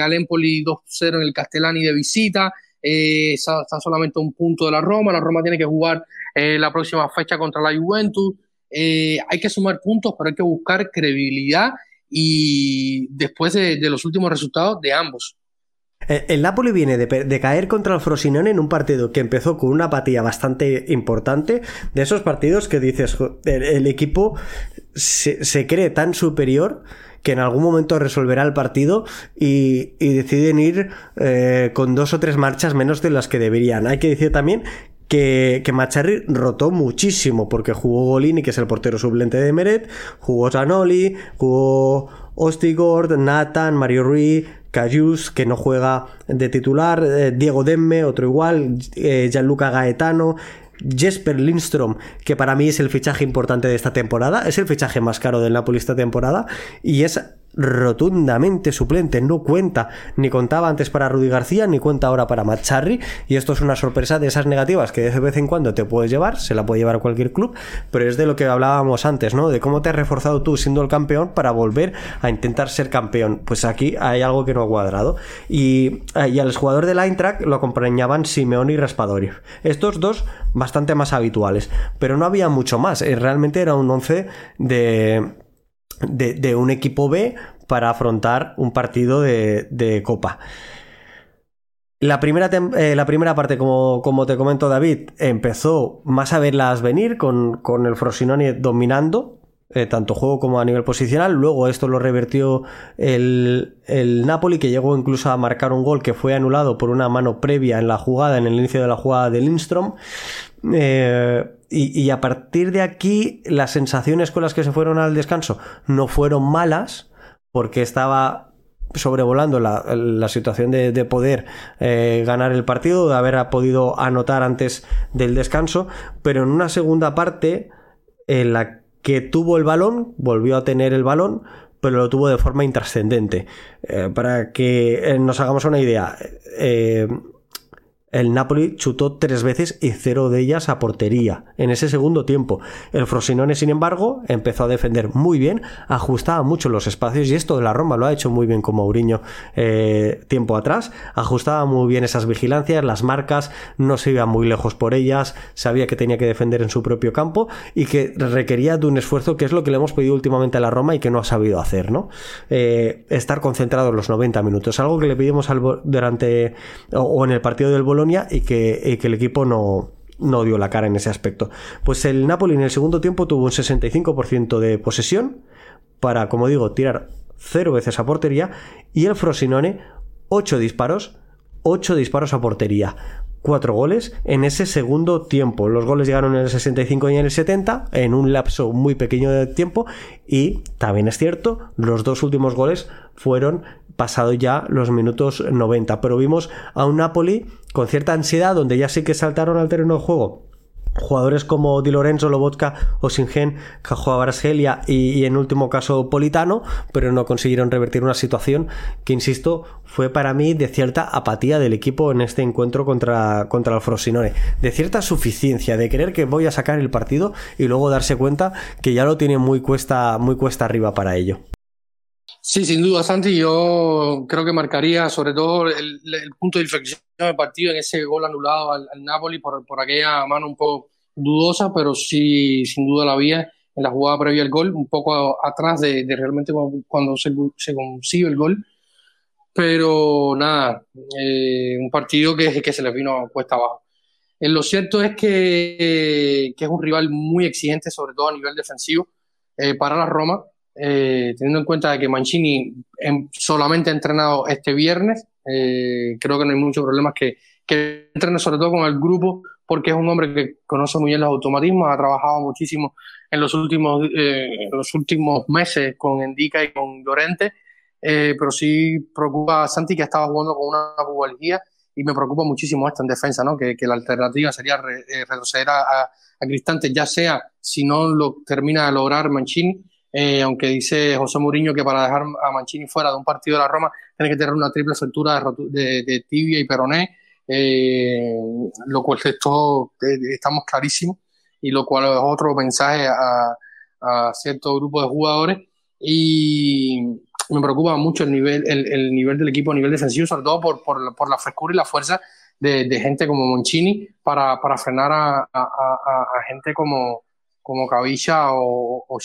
[SPEAKER 1] al Empoli 2-0 en el Castellani de visita, está, solamente un punto de la Roma, la Roma tiene que jugar la próxima fecha contra la Juventus, hay que sumar puntos, pero hay que buscar credibilidad y después de los últimos resultados de ambos.
[SPEAKER 2] Eh, el Napoli viene de, caer contra el Frosinone en un partido que empezó con una apatía bastante importante. De esos partidos que dices, el, equipo se, cree tan superior que en algún momento resolverá el partido y, deciden ir eh, con dos o tres marchas menos de las que deberían. Hay que decir también que, Macharri rotó muchísimo porque jugó Golini, que es el portero suplente de Meret, jugó Zanoli, jugó Ostigord, Nathan, Mario Rui, Cayus, que no juega de titular, eh, Diego Demme, otro igual, eh, Gianluca Gaetano, Jesper Lindstrom, que para mí es el fichaje importante de esta temporada, es el fichaje más caro del Napoli esta temporada, y es rotundamente suplente, no cuenta, ni contaba antes para Rudy García, ni cuenta ahora para Macharri, y esto es una sorpresa de esas negativas que de vez en cuando te puedes llevar, se la puede llevar cualquier club, pero es de lo que hablábamos antes, ¿no? De cómo te has reforzado tú siendo el campeón para volver a intentar ser campeón. Pues aquí hay algo que no ha cuadrado. Y, eh, y al jugador del Eintracht lo acompañaban Simeone y Raspadori. Estos dos bastante más habituales, pero no había mucho más. Eh, realmente era un once de de, un equipo B para afrontar un partido de, Copa. La primera, eh, la primera parte, como, te comento David, empezó más a verlas venir con, con el Frosinone dominando, eh, tanto juego como a nivel posicional. Luego esto lo revertió el, el, Napoli, que llegó incluso a marcar un gol que fue anulado por una mano previa en la jugada, en el inicio de la jugada de Lindstrom. Eh, y, a partir de aquí, las sensaciones con las que se fueron al descanso no fueron malas, porque estaba sobrevolando la, situación de, poder eh, ganar el partido, de haber podido anotar antes del descanso, pero en una segunda parte, en la que tuvo el balón, volvió a tener el balón, pero lo tuvo de forma intrascendente. Eh, para que eh, nos hagamos una idea, el Napoli chutó tres veces y cero de ellas a portería en ese segundo tiempo. El Frosinone, sin embargo, empezó a defender muy bien, ajustaba mucho los espacios y esto de la Roma lo ha hecho muy bien con Mourinho eh, tiempo atrás. Ajustaba muy bien esas vigilancias, las marcas, no se iba muy lejos por ellas, sabía que tenía que defender en su propio campo y que requería de un esfuerzo que es lo que le hemos pedido últimamente a la Roma y que no ha sabido hacer, ¿no? Eh, estar concentrado en los 90 minutos, algo que le pedimos durante o en el partido del Y que, el equipo no, no dio la cara en ese aspecto. Pues el Napoli en el segundo tiempo tuvo un 65% de posesión para, como digo, tirar cero veces a portería y el Frosinone 8 disparos, 8 disparos a portería. 4 goles en ese segundo tiempo. Los goles llegaron en el 65 y en el 70, en un lapso muy pequeño de tiempo. Y también es cierto, los dos últimos goles fueron pasado ya los minutos 90. Pero vimos a un Napoli con cierta ansiedad, donde ya sí que saltaron al terreno de juego jugadores como Di Lorenzo, Lobotka, Osingen, Cajoa Brasgelia y, y, en último caso Politano, pero no consiguieron revertir una situación que, insisto, fue para mí de cierta apatía del equipo en este encuentro contra, contra el Frosinone, de cierta suficiencia, de creer que voy a sacar el partido y luego darse cuenta que ya lo tiene muy cuesta, muy cuesta arriba para ello.
[SPEAKER 1] Sí, sin duda, Santi. Yo creo que marcaría sobre todo el, punto de inflexión del partido en ese gol anulado al, Napoli por, por, aquella mano un poco dudosa, pero sí, sin duda la había en la jugada previa al gol, un poco atrás de, realmente cuando, se, se, consigue el gol. Pero nada, eh, un partido que, que se les vino cuesta abajo. Eh, lo cierto es que, que, es un rival muy exigente, sobre todo a nivel defensivo, eh, para la Roma eh, teniendo en cuenta que Mancini solamente ha entrenado este viernes, eh, creo que no hay muchos problemas que, que entrene sobre todo con el grupo, porque es un hombre que conoce muy bien los automatismos, ha trabajado muchísimo en los últimos, eh, los últimos meses con Endica y con Llorente, pero sí preocupa a Santi que estaba jugando con una pubalgía y me preocupa muchísimo esto en defensa, ¿no? que, que la alternativa sería retroceder a, a, a Cristante, ya sea si no lo termina de lograr Mancini, eh, aunque dice José Mourinho que para dejar a Mancini fuera de un partido de la Roma tiene que tener una triple fractura de, tibia y peroné, eh, lo cual esto eh, estamos clarísimos y lo cual es otro mensaje a, cierto grupo de jugadores. Y me preocupa mucho el nivel, el, nivel del equipo a nivel defensivo, sobre todo por, por, la frescura y la fuerza de, gente como Mancini para, para frenar a, gente como, como Cavilla o, o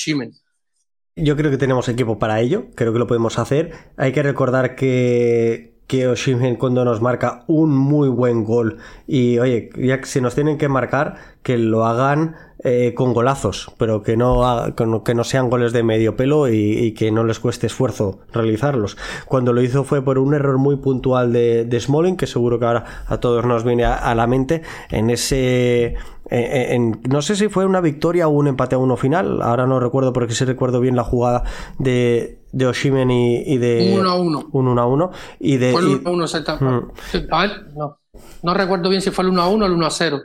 [SPEAKER 2] yo creo que tenemos equipo para ello, creo que lo podemos hacer. Hay que recordar que, que Oshimen cuando nos marca un muy buen gol y oye, ya que si nos tienen que marcar, que lo hagan eh, con golazos, pero que no, que no sean goles de medio pelo y, que no les cueste esfuerzo realizarlos. Cuando lo hizo fue por un error muy puntual de, de Smalling, que seguro que ahora a todos nos viene a, la mente, en ese... En, no sé si fue una victoria o un empate a uno final, ahora no recuerdo porque sí recuerdo bien la jugada de, de Oshimen y, de...
[SPEAKER 1] 1 a 1.
[SPEAKER 2] Un 1 a 1. Y de...
[SPEAKER 1] Fue el 1 a 1, mm. A ver, no. No recuerdo bien si fue el 1 a 1 o el 1 a 0.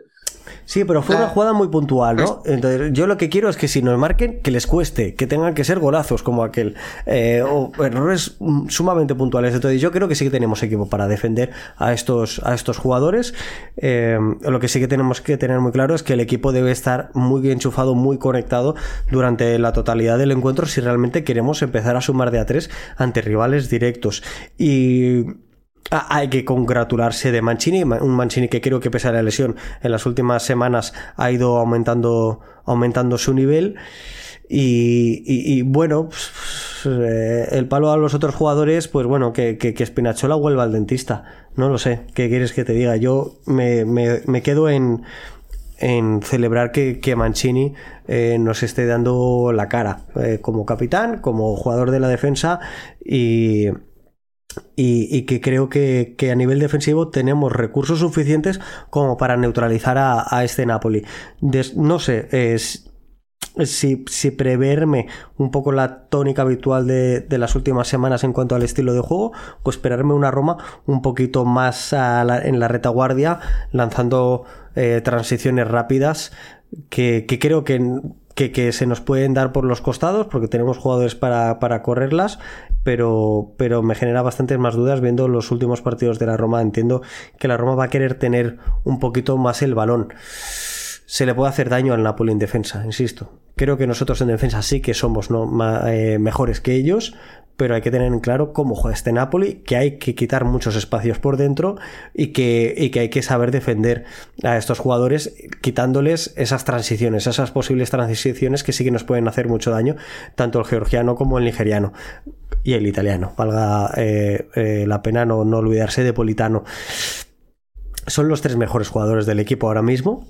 [SPEAKER 2] Sí, pero fue una jugada muy puntual, ¿no? Entonces, yo lo que quiero es que si nos marquen, que les cueste, que tengan que ser golazos como aquel, eh, o errores sumamente puntuales. Entonces, yo creo que sí que tenemos equipo para defender a estos, a estos jugadores. Eh, lo que sí que tenemos que tener muy claro es que el equipo debe estar muy enchufado, muy conectado durante la totalidad del encuentro si realmente queremos empezar a sumar de a tres ante rivales directos. Y Ah, hay que congratularse de Mancini, un Mancini que creo que pese a la lesión en las últimas semanas ha ido aumentando, aumentando su nivel. Y, bueno, pues, eh, el palo a los otros jugadores, pues bueno, que, que, que, Spinachola vuelva al dentista. No lo sé, ¿qué quieres que te diga? Yo me, me, quedo en, en celebrar que, que Mancini eh, nos esté dando la cara eh, como capitán, como jugador de la defensa y y, que creo que, a nivel defensivo tenemos recursos suficientes como para neutralizar a, este Napoli. no sé, es, si, si, preverme un poco la tónica habitual de, las últimas semanas en cuanto al estilo de juego, o esperarme una Roma un poquito más en la retaguardia, lanzando eh, transiciones rápidas que, creo que que, se nos pueden dar por los costados, porque tenemos jugadores para, para correrlas, pero, pero me genera bastantes más dudas viendo los últimos partidos de la Roma. Entiendo que la Roma va a querer tener un poquito más el balón. Se le puede hacer daño al Napoli en defensa, insisto. Creo que nosotros en defensa sí que somos ¿no? Eh, mejores que ellos, pero hay que tener en claro cómo juega este Napoli, que hay que quitar muchos espacios por dentro y que, que hay que saber defender a estos jugadores quitándoles esas transiciones, esas posibles transiciones que sí que nos pueden hacer mucho daño, tanto el georgiano como el nigeriano y el italiano. Valga eh, eh, la pena no, no olvidarse de Politano. Son los tres mejores jugadores del equipo ahora mismo,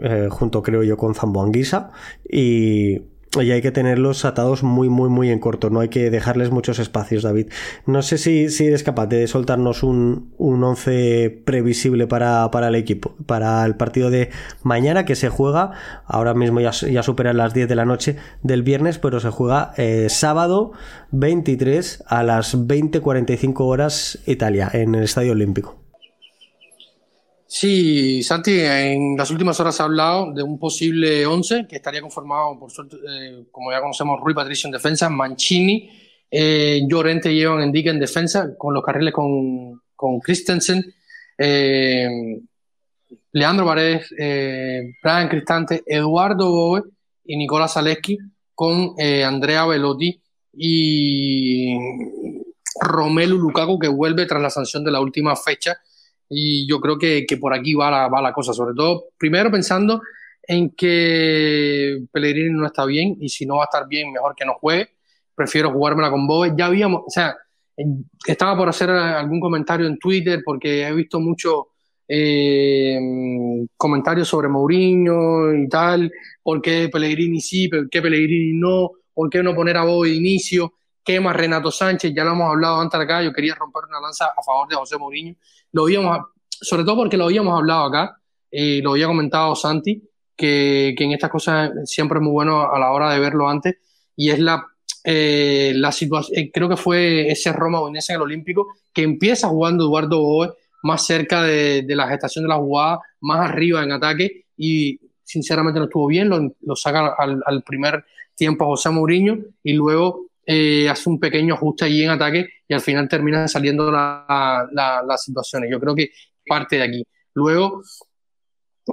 [SPEAKER 2] eh, junto creo yo con Zamboanguisa y y hay que tenerlos atados muy, muy, muy en corto. No hay que dejarles muchos espacios, David. No sé si, si eres capaz de soltarnos un, un once previsible para, para, el equipo, para el partido de mañana que se juega. Ahora mismo ya, ya supera las 10 de la noche del viernes, pero se juega eh, sábado 23 a las 20.45 horas Italia en el Estadio Olímpico.
[SPEAKER 1] Sí, Santi, en las últimas horas ha hablado de un posible 11 que estaría conformado, por suerte, eh, como ya conocemos, Rui Patricio en defensa, Mancini, eh, Llorente y Evan Endique en defensa, con los carriles con, con Christensen, eh, Leandro Paredes, Brian Cristante, Eduardo Boe y Nicolás Zaleski, con Andrea Velotti y Romelu Lukaku, que vuelve tras la sanción de la última fecha y yo creo que, que por aquí va la, va la, cosa, sobre todo, primero pensando en que Pellegrini no está bien y si no va a estar bien, mejor que no juegue. Prefiero jugármela con Bobe. Ya habíamos, o sea, estaba por hacer algún comentario en Twitter porque he visto muchos eh, comentarios sobre Mourinho y tal. ¿Por qué Pellegrini sí? ¿Por qué Pellegrini no? ¿Por qué no poner a Bobe de inicio? ¿Qué más Renato Sánchez? Ya lo hemos hablado antes acá. Yo quería romper una lanza a favor de José Mourinho lo habíamos, sobre todo porque lo habíamos hablado acá, y lo había comentado Santi, que, que, en estas cosas siempre es muy bueno a la hora de verlo antes, y es la, eh, la situación, eh, creo que fue ese Roma Udinese en el Olímpico, que empieza jugando Eduardo Boe más cerca de, de, la gestación de la jugada, más arriba en ataque, y sinceramente no estuvo bien, lo, lo saca al, al, primer tiempo a José Mourinho, y luego eh, hace un pequeño ajuste allí en ataque y al final termina saliendo las la, la situaciones. Yo creo que parte de aquí. Luego,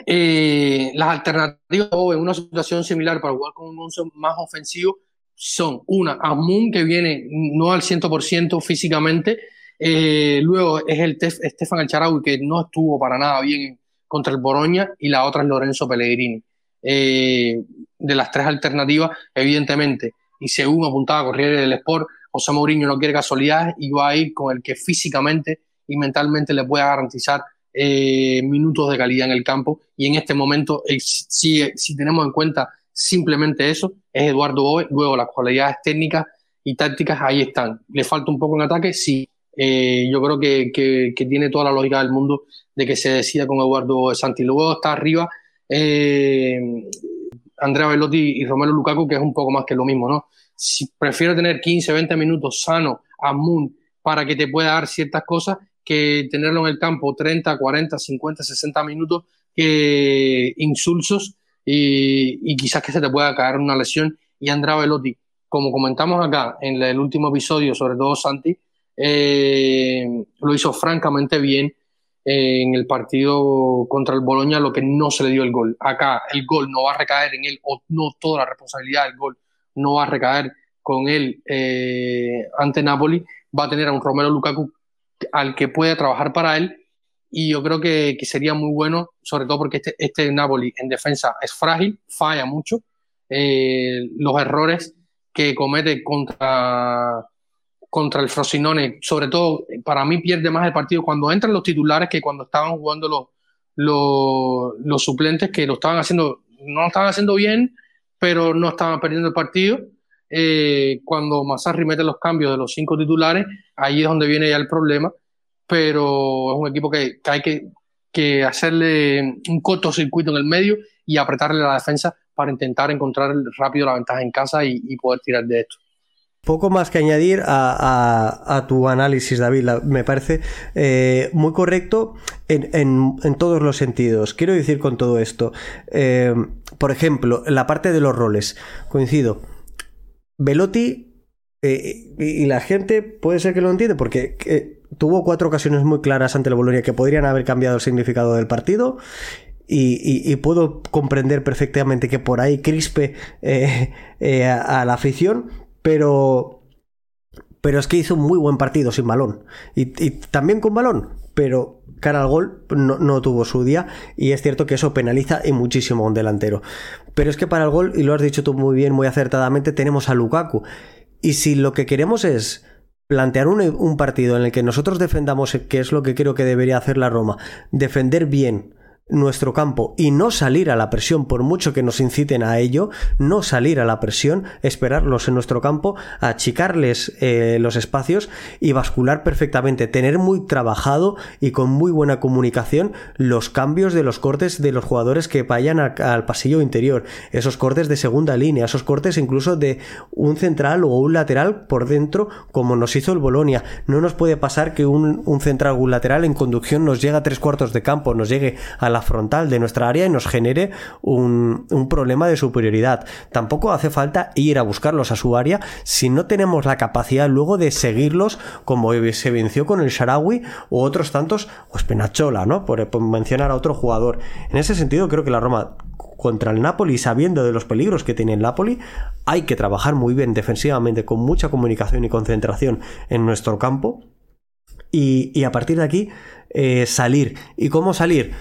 [SPEAKER 1] eh, las alternativas en una situación similar para jugar con un once más ofensivo son una, Asmun que viene no al 100% físicamente, eh, luego es el Tef, Estefan Alcharaui que no estuvo para nada bien contra el Boroña y la otra es Lorenzo Pellegrini. De las tres alternativas, evidentemente, y según apuntaba Corriere del Sport, José Mourinho no quiere casualidades y va a ir con el que físicamente y mentalmente le pueda garantizar eh, minutos de calidad en el campo. Y en este momento, eh, si, si, tenemos en cuenta simplemente eso, es Eduardo Boe. Luego las cualidades técnicas y tácticas ahí están. ¿Le falta un poco en ataque? Sí. Eh, yo creo que, que, que, tiene toda la lógica del mundo de que se decida con Eduardo Santi. Luego está arriba Andrea Velotti y Romero Lukaku, que es un poco más que lo mismo, ¿no? Prefiero tener 15, 20 minutos sano a Moon para que te pueda dar ciertas cosas que tenerlo en el campo 30, 40, 50, 60 minutos que insulsos y, y quizás que se te pueda caer una lesión. Y Andrea Velotti, como comentamos acá en el último episodio, sobre todo Santi, eh, lo hizo francamente bien en el partido contra el Boloña lo que no se le dio el gol. Acá el gol no va a recaer en él, o no toda la responsabilidad del gol no va a recaer con él eh, ante Napoli, va a tener a un Romero Lukaku al que puede trabajar para él y yo creo que, que sería muy bueno, sobre todo porque este, este, Napoli en defensa es frágil, falla mucho, eh, los errores que comete contra contra el Frosinone, sobre todo para mí pierde más el partido cuando entran los titulares que cuando estaban jugando los, los, suplentes que lo estaban haciendo, no lo estaban haciendo bien, pero no estaban perdiendo el partido. Eh, cuando Massarri mete los cambios de los cinco titulares, ahí es donde viene ya el problema, pero es un equipo que, hay que, que hacerle un cortocircuito en el medio y apretarle la defensa para intentar encontrar rápido la ventaja en casa y poder tirar de esto.
[SPEAKER 2] Poco más que añadir a, tu análisis, David. me parece eh, muy correcto en, todos los sentidos. Quiero decir con todo esto, eh, por ejemplo, la parte de los roles. Coincido. Velotti eh, y la gente puede ser que lo entiende porque tuvo cuatro ocasiones muy claras ante la Bolonia que podrían haber cambiado el significado del partido y, puedo comprender perfectamente que por ahí crispe a, la afición, pero. Pero es que hizo un muy buen partido sin balón. Y, también con balón, pero cara al gol no, tuvo su día. Y es cierto que eso penaliza y muchísimo a un delantero. Pero es que para el gol, y lo has dicho tú muy bien, muy acertadamente, tenemos a Lukaku. Y si lo que queremos es plantear un, un, partido en el que nosotros defendamos, que es lo que creo que debería hacer la Roma, defender bien, nuestro campo y no salir a la presión, por mucho que nos inciten a ello, no salir a la presión, esperarlos en nuestro campo, achicarles eh, los espacios y bascular perfectamente, tener muy trabajado y con muy buena comunicación los cambios de los cortes de los jugadores que vayan al pasillo interior, esos cortes de segunda línea, esos cortes incluso de un central o un lateral por dentro, como nos hizo el Bolonia. No nos puede pasar que un, un central o un lateral en conducción nos llegue a tres cuartos de campo, nos llegue a la frontal de nuestra área y nos genere un, problema de superioridad. Tampoco hace falta ir a buscarlos a su área si no tenemos la capacidad luego de seguirlos como se venció con el Sharawi o otros tantos, o Spenachola, ¿no? Por, por mencionar a otro jugador. En ese sentido creo que la Roma contra el Napoli, sabiendo de los peligros que tiene el Napoli, hay que trabajar muy bien defensivamente, con mucha comunicación y concentración en nuestro campo. Y, a partir de aquí, eh, salir. ¿Y cómo salir?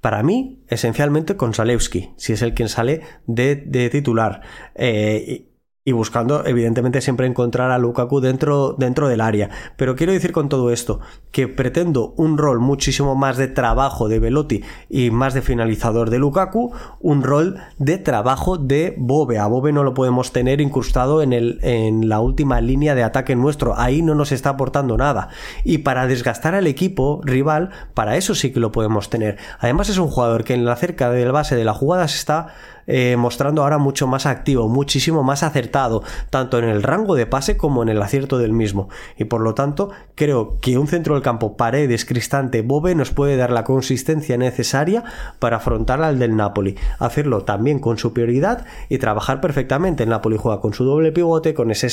[SPEAKER 2] Para mí, esencialmente con Salewski, si es el quien sale de, titular. Eh, y buscando, evidentemente, siempre encontrar a Lukaku dentro, dentro del área. Pero quiero decir con todo esto que pretendo un rol muchísimo más de trabajo de Velotti y más de finalizador de Lukaku, un rol de trabajo de Bobe. A Bobe no lo podemos tener incrustado en, el, en la última línea de ataque nuestro. Ahí no nos está aportando nada. Y para desgastar al equipo rival, para eso sí que lo podemos tener. Además, es un jugador que en la cerca del base de la jugada se está eh, mostrando ahora mucho más activo, muchísimo más acertado, tanto en el rango de pase como en el acierto del mismo. Y por lo tanto, creo que un centro del campo, Paredes, Cristante, Bobe nos puede dar la consistencia necesaria para afrontar al del Napoli. Hacerlo también con superioridad y trabajar perfectamente. El Napoli juega con su doble pivote, con ese,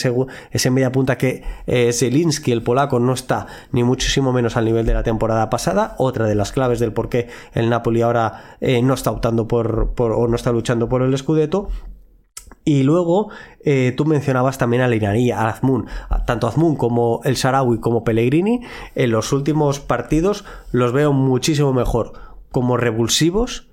[SPEAKER 2] ese media punta que eh, Zelinski, el polaco, no está ni muchísimo menos al nivel de la temporada pasada. Otra de las claves del por qué el Napoli ahora eh, no está optando por, o no está luchando por el Scudetto. Y luego eh, tú mencionabas también a Linarí, a Azmun. Tanto Azmun como el Sarawi como Pellegrini en los últimos partidos los veo muchísimo mejor como revulsivos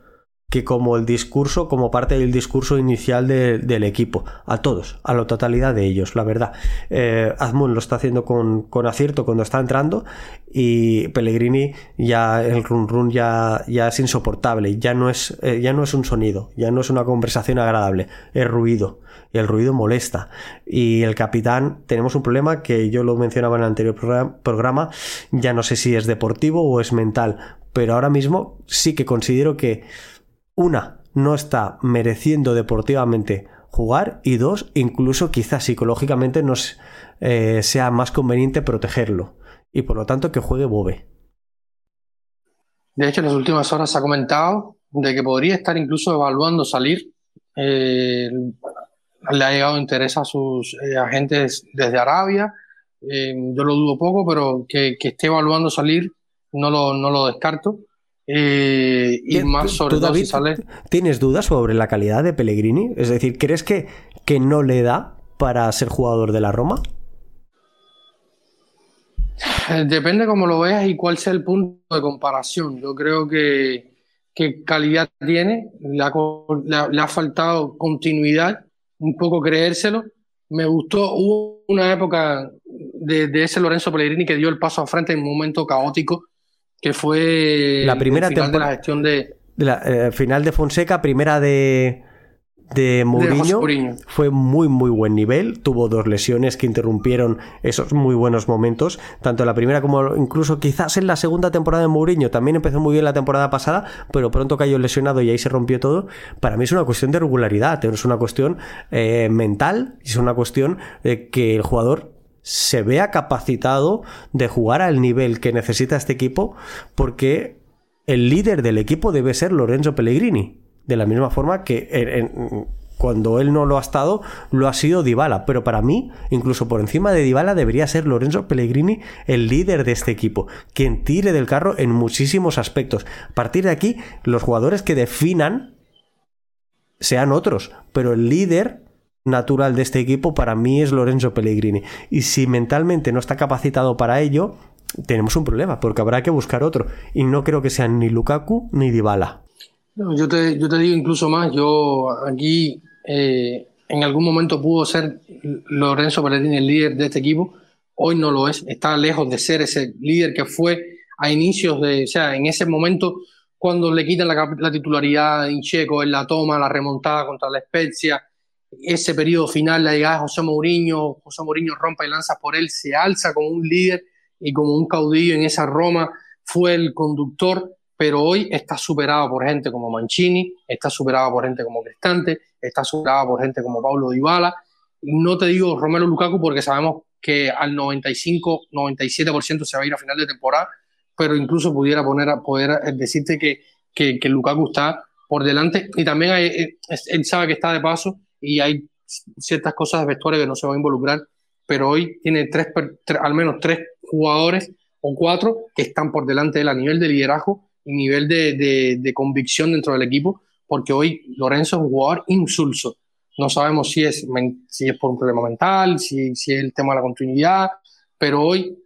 [SPEAKER 2] que como el discurso, como parte del discurso inicial del equipo. A todos, a la totalidad de ellos, la verdad. Eh, Azmun lo está haciendo con, acierto cuando está entrando y Pellegrini ya el run run ya, ya es insoportable, ya no es, eh, ya no es un sonido, ya no es una conversación agradable, es ruido y el ruido molesta. Y el capitán, tenemos un problema que yo lo mencionaba en el anterior programa, ya no sé si es deportivo o es mental, pero ahora mismo sí que considero que una, no está mereciendo deportivamente jugar y dos, incluso quizás psicológicamente nos eh, sea más conveniente protegerlo y por lo tanto que juegue Bobe.
[SPEAKER 1] De hecho, en las últimas horas se ha comentado de que podría estar incluso evaluando salir. Eh, le ha llegado interés a sus eh, agentes desde Arabia. yo lo dudo poco, pero que, esté evaluando salir no no lo descarto. Eh, y más sobre todo si sale.
[SPEAKER 2] ¿Tienes dudas sobre la calidad de Pellegrini? Es decir, ¿crees que, que no le da para ser jugador de la Roma?
[SPEAKER 1] Eh, depende cómo lo veas y cuál sea el punto de comparación. Yo creo que, calidad tiene, le ha, faltado continuidad, un poco creérselo. Me gustó, hubo una época de, de, ese Lorenzo Pellegrini que dio el paso a frente en un momento caótico que fue
[SPEAKER 2] la primera
[SPEAKER 1] temporada de la gestión de...
[SPEAKER 2] la, eh, final de Fonseca, primera de... de Mourinho fue muy muy buen nivel, tuvo dos lesiones que interrumpieron esos muy buenos momentos, tanto en la primera como incluso quizás en la segunda temporada de Mourinho, también empezó muy bien la temporada pasada, pero pronto cayó lesionado y ahí se rompió todo. Para mí es una cuestión de regularidad, es una cuestión eh, mental, es una cuestión de que el jugador se vea capacitado de jugar al nivel que necesita este equipo, porque el líder del equipo debe ser Lorenzo Pellegrini de la misma forma que cuando él no lo ha estado, lo ha sido Dybala. Pero para mí, incluso por encima de Dybala, debería ser Lorenzo Pellegrini el líder de este equipo, quien tire del carro en muchísimos aspectos. A partir de aquí, los jugadores que definan sean otros, pero el líder natural de este equipo para mí es Lorenzo Pellegrini. Y si mentalmente no está capacitado para ello, tenemos un problema, porque habrá que buscar otro. Y no creo que sean ni Lukaku ni Dybala.
[SPEAKER 1] Yo, te, yo te digo incluso más, yo aquí eh, en algún momento pudo ser Lorenzo Pellegrini el líder de este equipo, hoy no lo es, está lejos de ser ese líder que fue a inicios de, o sea, en ese momento cuando le quitan la, titularidad de Incheco, en la toma, la remontada contra la Spezia, ese periodo final, la llegada de José Mourinho, José Mourinho rompe y lanza por él, se alza como un líder y como un caudillo en esa Roma, fue el conductor pero hoy está superado por gente como Mancini, está superado por gente como Cristante, está superado por gente como Pablo Dybala. No te digo Romero Lukaku porque sabemos que al 95-97% se va a ir a final de temporada, pero incluso pudiera poner a, poder decirte que, que, Lukaku está por delante y también eh, él sabe que está de paso y hay ciertas cosas de vestuario que no se va a involucrar, pero hoy tiene tres, al menos tres jugadores o cuatro que están por delante de él a nivel de liderazgo nivel de, de, convicción dentro del equipo, porque hoy Lorenzo es un jugador insulso. No sabemos si es, si es por un problema mental, si, si es el tema de la continuidad, pero hoy,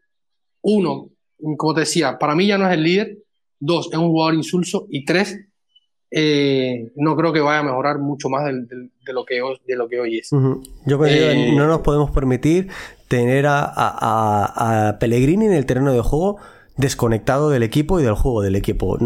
[SPEAKER 1] uno, como te decía, para mí ya no es el líder, dos, es un jugador insulso, y tres, eh, no creo que vaya a mejorar mucho más de, de, lo, que hoy, de lo que hoy es.
[SPEAKER 2] Yo eh, no nos podemos permitir tener a, a, a Pellegrini en el terreno de juego desconectado del equipo y del juego del equipo.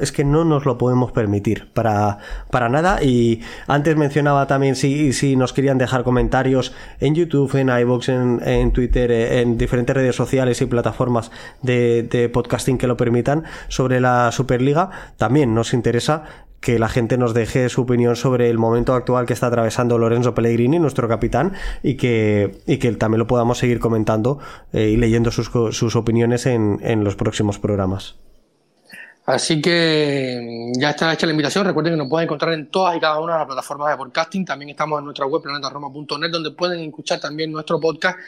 [SPEAKER 2] Es que no nos lo podemos permitir para, para nada. Y antes mencionaba también si, si nos querían dejar comentarios en YouTube, en iVoox, en, en Twitter, en diferentes redes sociales y plataformas de podcasting que lo permitan sobre la Superliga. También nos interesa que la gente nos deje su opinión sobre el momento actual que está atravesando Lorenzo Pellegrini, nuestro capitán, y que, y que también lo podamos seguir comentando eh, y leyendo sus, sus opiniones en, en, los próximos programas.
[SPEAKER 1] Así que ya está hecha la invitación. Recuerden que nos pueden encontrar en todas y cada una de las plataformas de podcasting. También estamos en nuestra web planetaroma.net donde pueden escuchar también nuestro podcast.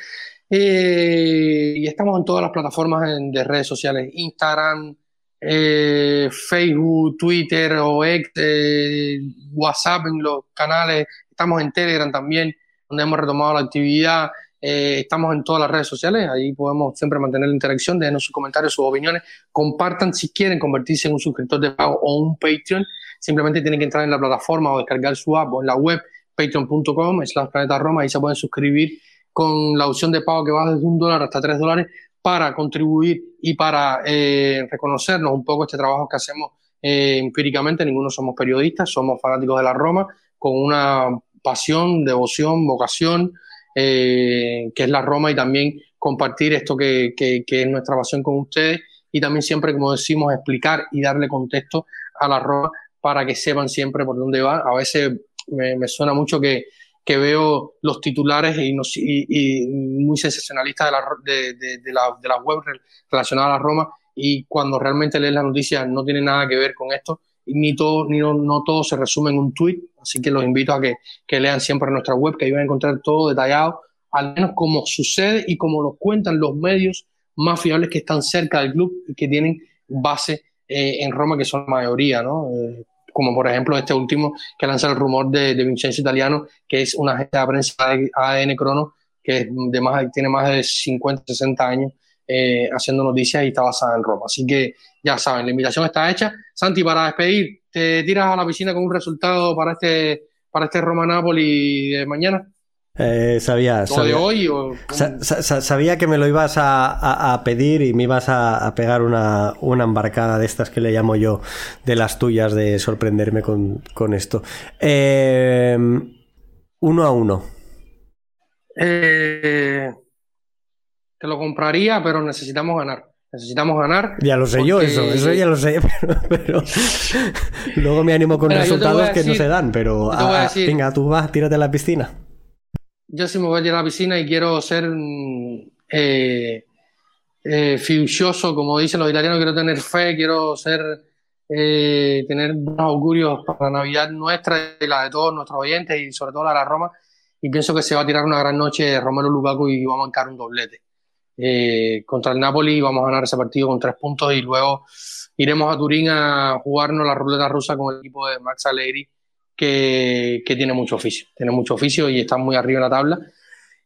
[SPEAKER 1] Eh, y estamos en todas las plataformas de redes sociales, Instagram, eh, Facebook, Twitter o eh, WhatsApp en los canales, estamos en Telegram también, donde hemos retomado la actividad, eh, estamos en todas las redes sociales, ahí podemos siempre mantener la interacción, dejen sus comentarios, sus opiniones, compartan si quieren convertirse en un suscriptor de pago o un Patreon, simplemente tienen que entrar en la plataforma o descargar su app o en la web patreon.com slash planeta Roma, ahí se pueden suscribir con la opción de pago que va desde un dólar hasta tres dólares para contribuir y para eh, reconocernos un poco este trabajo que hacemos eh, empíricamente. Ninguno somos periodistas, somos fanáticos de la Roma, con una pasión, devoción, vocación, eh, que es la Roma, y también compartir esto que, que, es nuestra pasión con ustedes, y también siempre, como decimos, explicar y darle contexto a la Roma para que sepan siempre por dónde va. A veces me suena mucho que, que veo los titulares y, y, muy sensacionalistas de la, de, de, la, de la web relacionadas a la Roma y cuando realmente lees la noticia no tiene nada que ver con esto ni todo, ni no, no todo se resume en un tweet, así que los invito a que, que lean siempre nuestra web, que ahí van a encontrar todo detallado, al menos como sucede y como nos cuentan los medios más fiables que están cerca del club y que tienen base eh, en Roma, que son la mayoría, ¿no? Eh, como por ejemplo este último que lanza el rumor de, de Vincenzo Italiano, que es una agencia de prensa de ADN Crono, que de más, tiene más de 50, 60 años eh, haciendo noticias y está basada en Roma. Así que ya saben, la invitación está hecha. Santi, para despedir, ¿te tiras a la piscina con un resultado para este, para este Roma-Napoli de mañana?
[SPEAKER 2] Eh, sabía,
[SPEAKER 1] de hoy?
[SPEAKER 2] sabía que me lo ibas a, pedir y me ibas a, pegar una, embarcada de estas que le llamo yo, de las tuyas, de sorprenderme con, esto. Eh, uno a uno.
[SPEAKER 1] Eh, te lo compraría, pero necesitamos ganar. Necesitamos ganar.
[SPEAKER 2] Ya lo sé yo, eso, eso ya lo sé, pero, luego me animo con resultados que no se dan, pero venga, tú vas, tírate a la piscina
[SPEAKER 1] yo sí me voy a ir a la piscina y quiero ser mm, eh, eh, como dicen los italianos, quiero tener fe, quiero ser eh, tener buenos augurios para la Navidad nuestra y la de todos nuestros oyentes y sobre todo la de la Roma. Y pienso que se va a tirar una gran noche Romero Lukaku y vamos a marcar un doblete. contra el Napoli vamos a ganar ese partido con tres puntos y luego iremos a Turín a jugarnos la ruleta rusa con el equipo de Max Allegri que, tiene mucho oficio, tiene mucho oficio y está muy arriba en la tabla.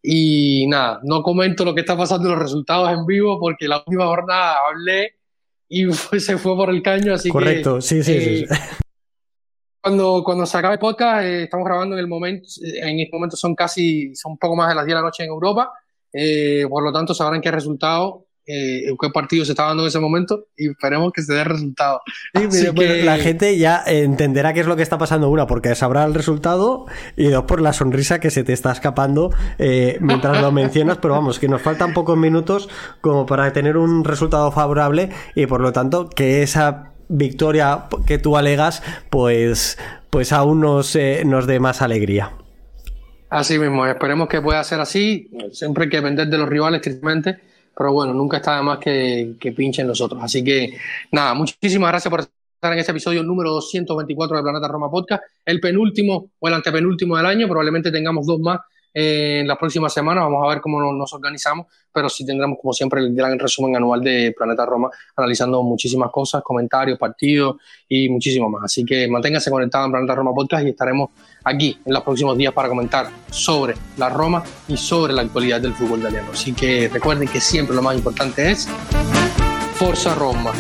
[SPEAKER 1] Y nada, no comento lo que está pasando en los resultados en vivo porque la última jornada hablé y se fue por el caño, así
[SPEAKER 2] Correcto, que... sí, sí, sí.
[SPEAKER 1] Eh, cuando, cuando se acabe el podcast, eh, estamos grabando en el momento, en este momento son casi, son un poco más de las 10 de la noche en Europa, eh, por lo tanto sabrán qué resultado eh, qué partido se está dando en ese momento y esperemos que se dé resultado.
[SPEAKER 2] La gente ya entenderá qué es lo que está pasando, una, porque sabrá el resultado, y dos, por la sonrisa que se te está escapando eh, mientras lo mencionas, pero vamos, que nos faltan pocos minutos como para tener un resultado favorable y por lo tanto que esa victoria que tú alegas, pues, pues aún nos, eh, nos dé más alegría.
[SPEAKER 1] Así mismo, esperemos que pueda ser así. Siempre hay que depender de los rivales, tristemente pero bueno, nunca está de más que, que pinchen los otros. Así que nada, muchísimas gracias por estar en este episodio número 224 de Planeta Roma Podcast, el penúltimo o el antepenúltimo del año, probablemente tengamos dos más en las próximas semanas. Vamos a ver cómo nos organizamos, pero sí tendremos, como siempre, el gran resumen anual de Planeta Roma, analizando muchísimas cosas, comentarios, partidos y muchísimo más. Así que manténganse conectados en Planeta Roma Podcast y estaremos aquí en los próximos días para comentar sobre la Roma y sobre la actualidad del fútbol italiano. Así que recuerden que siempre lo más importante es Forza Roma.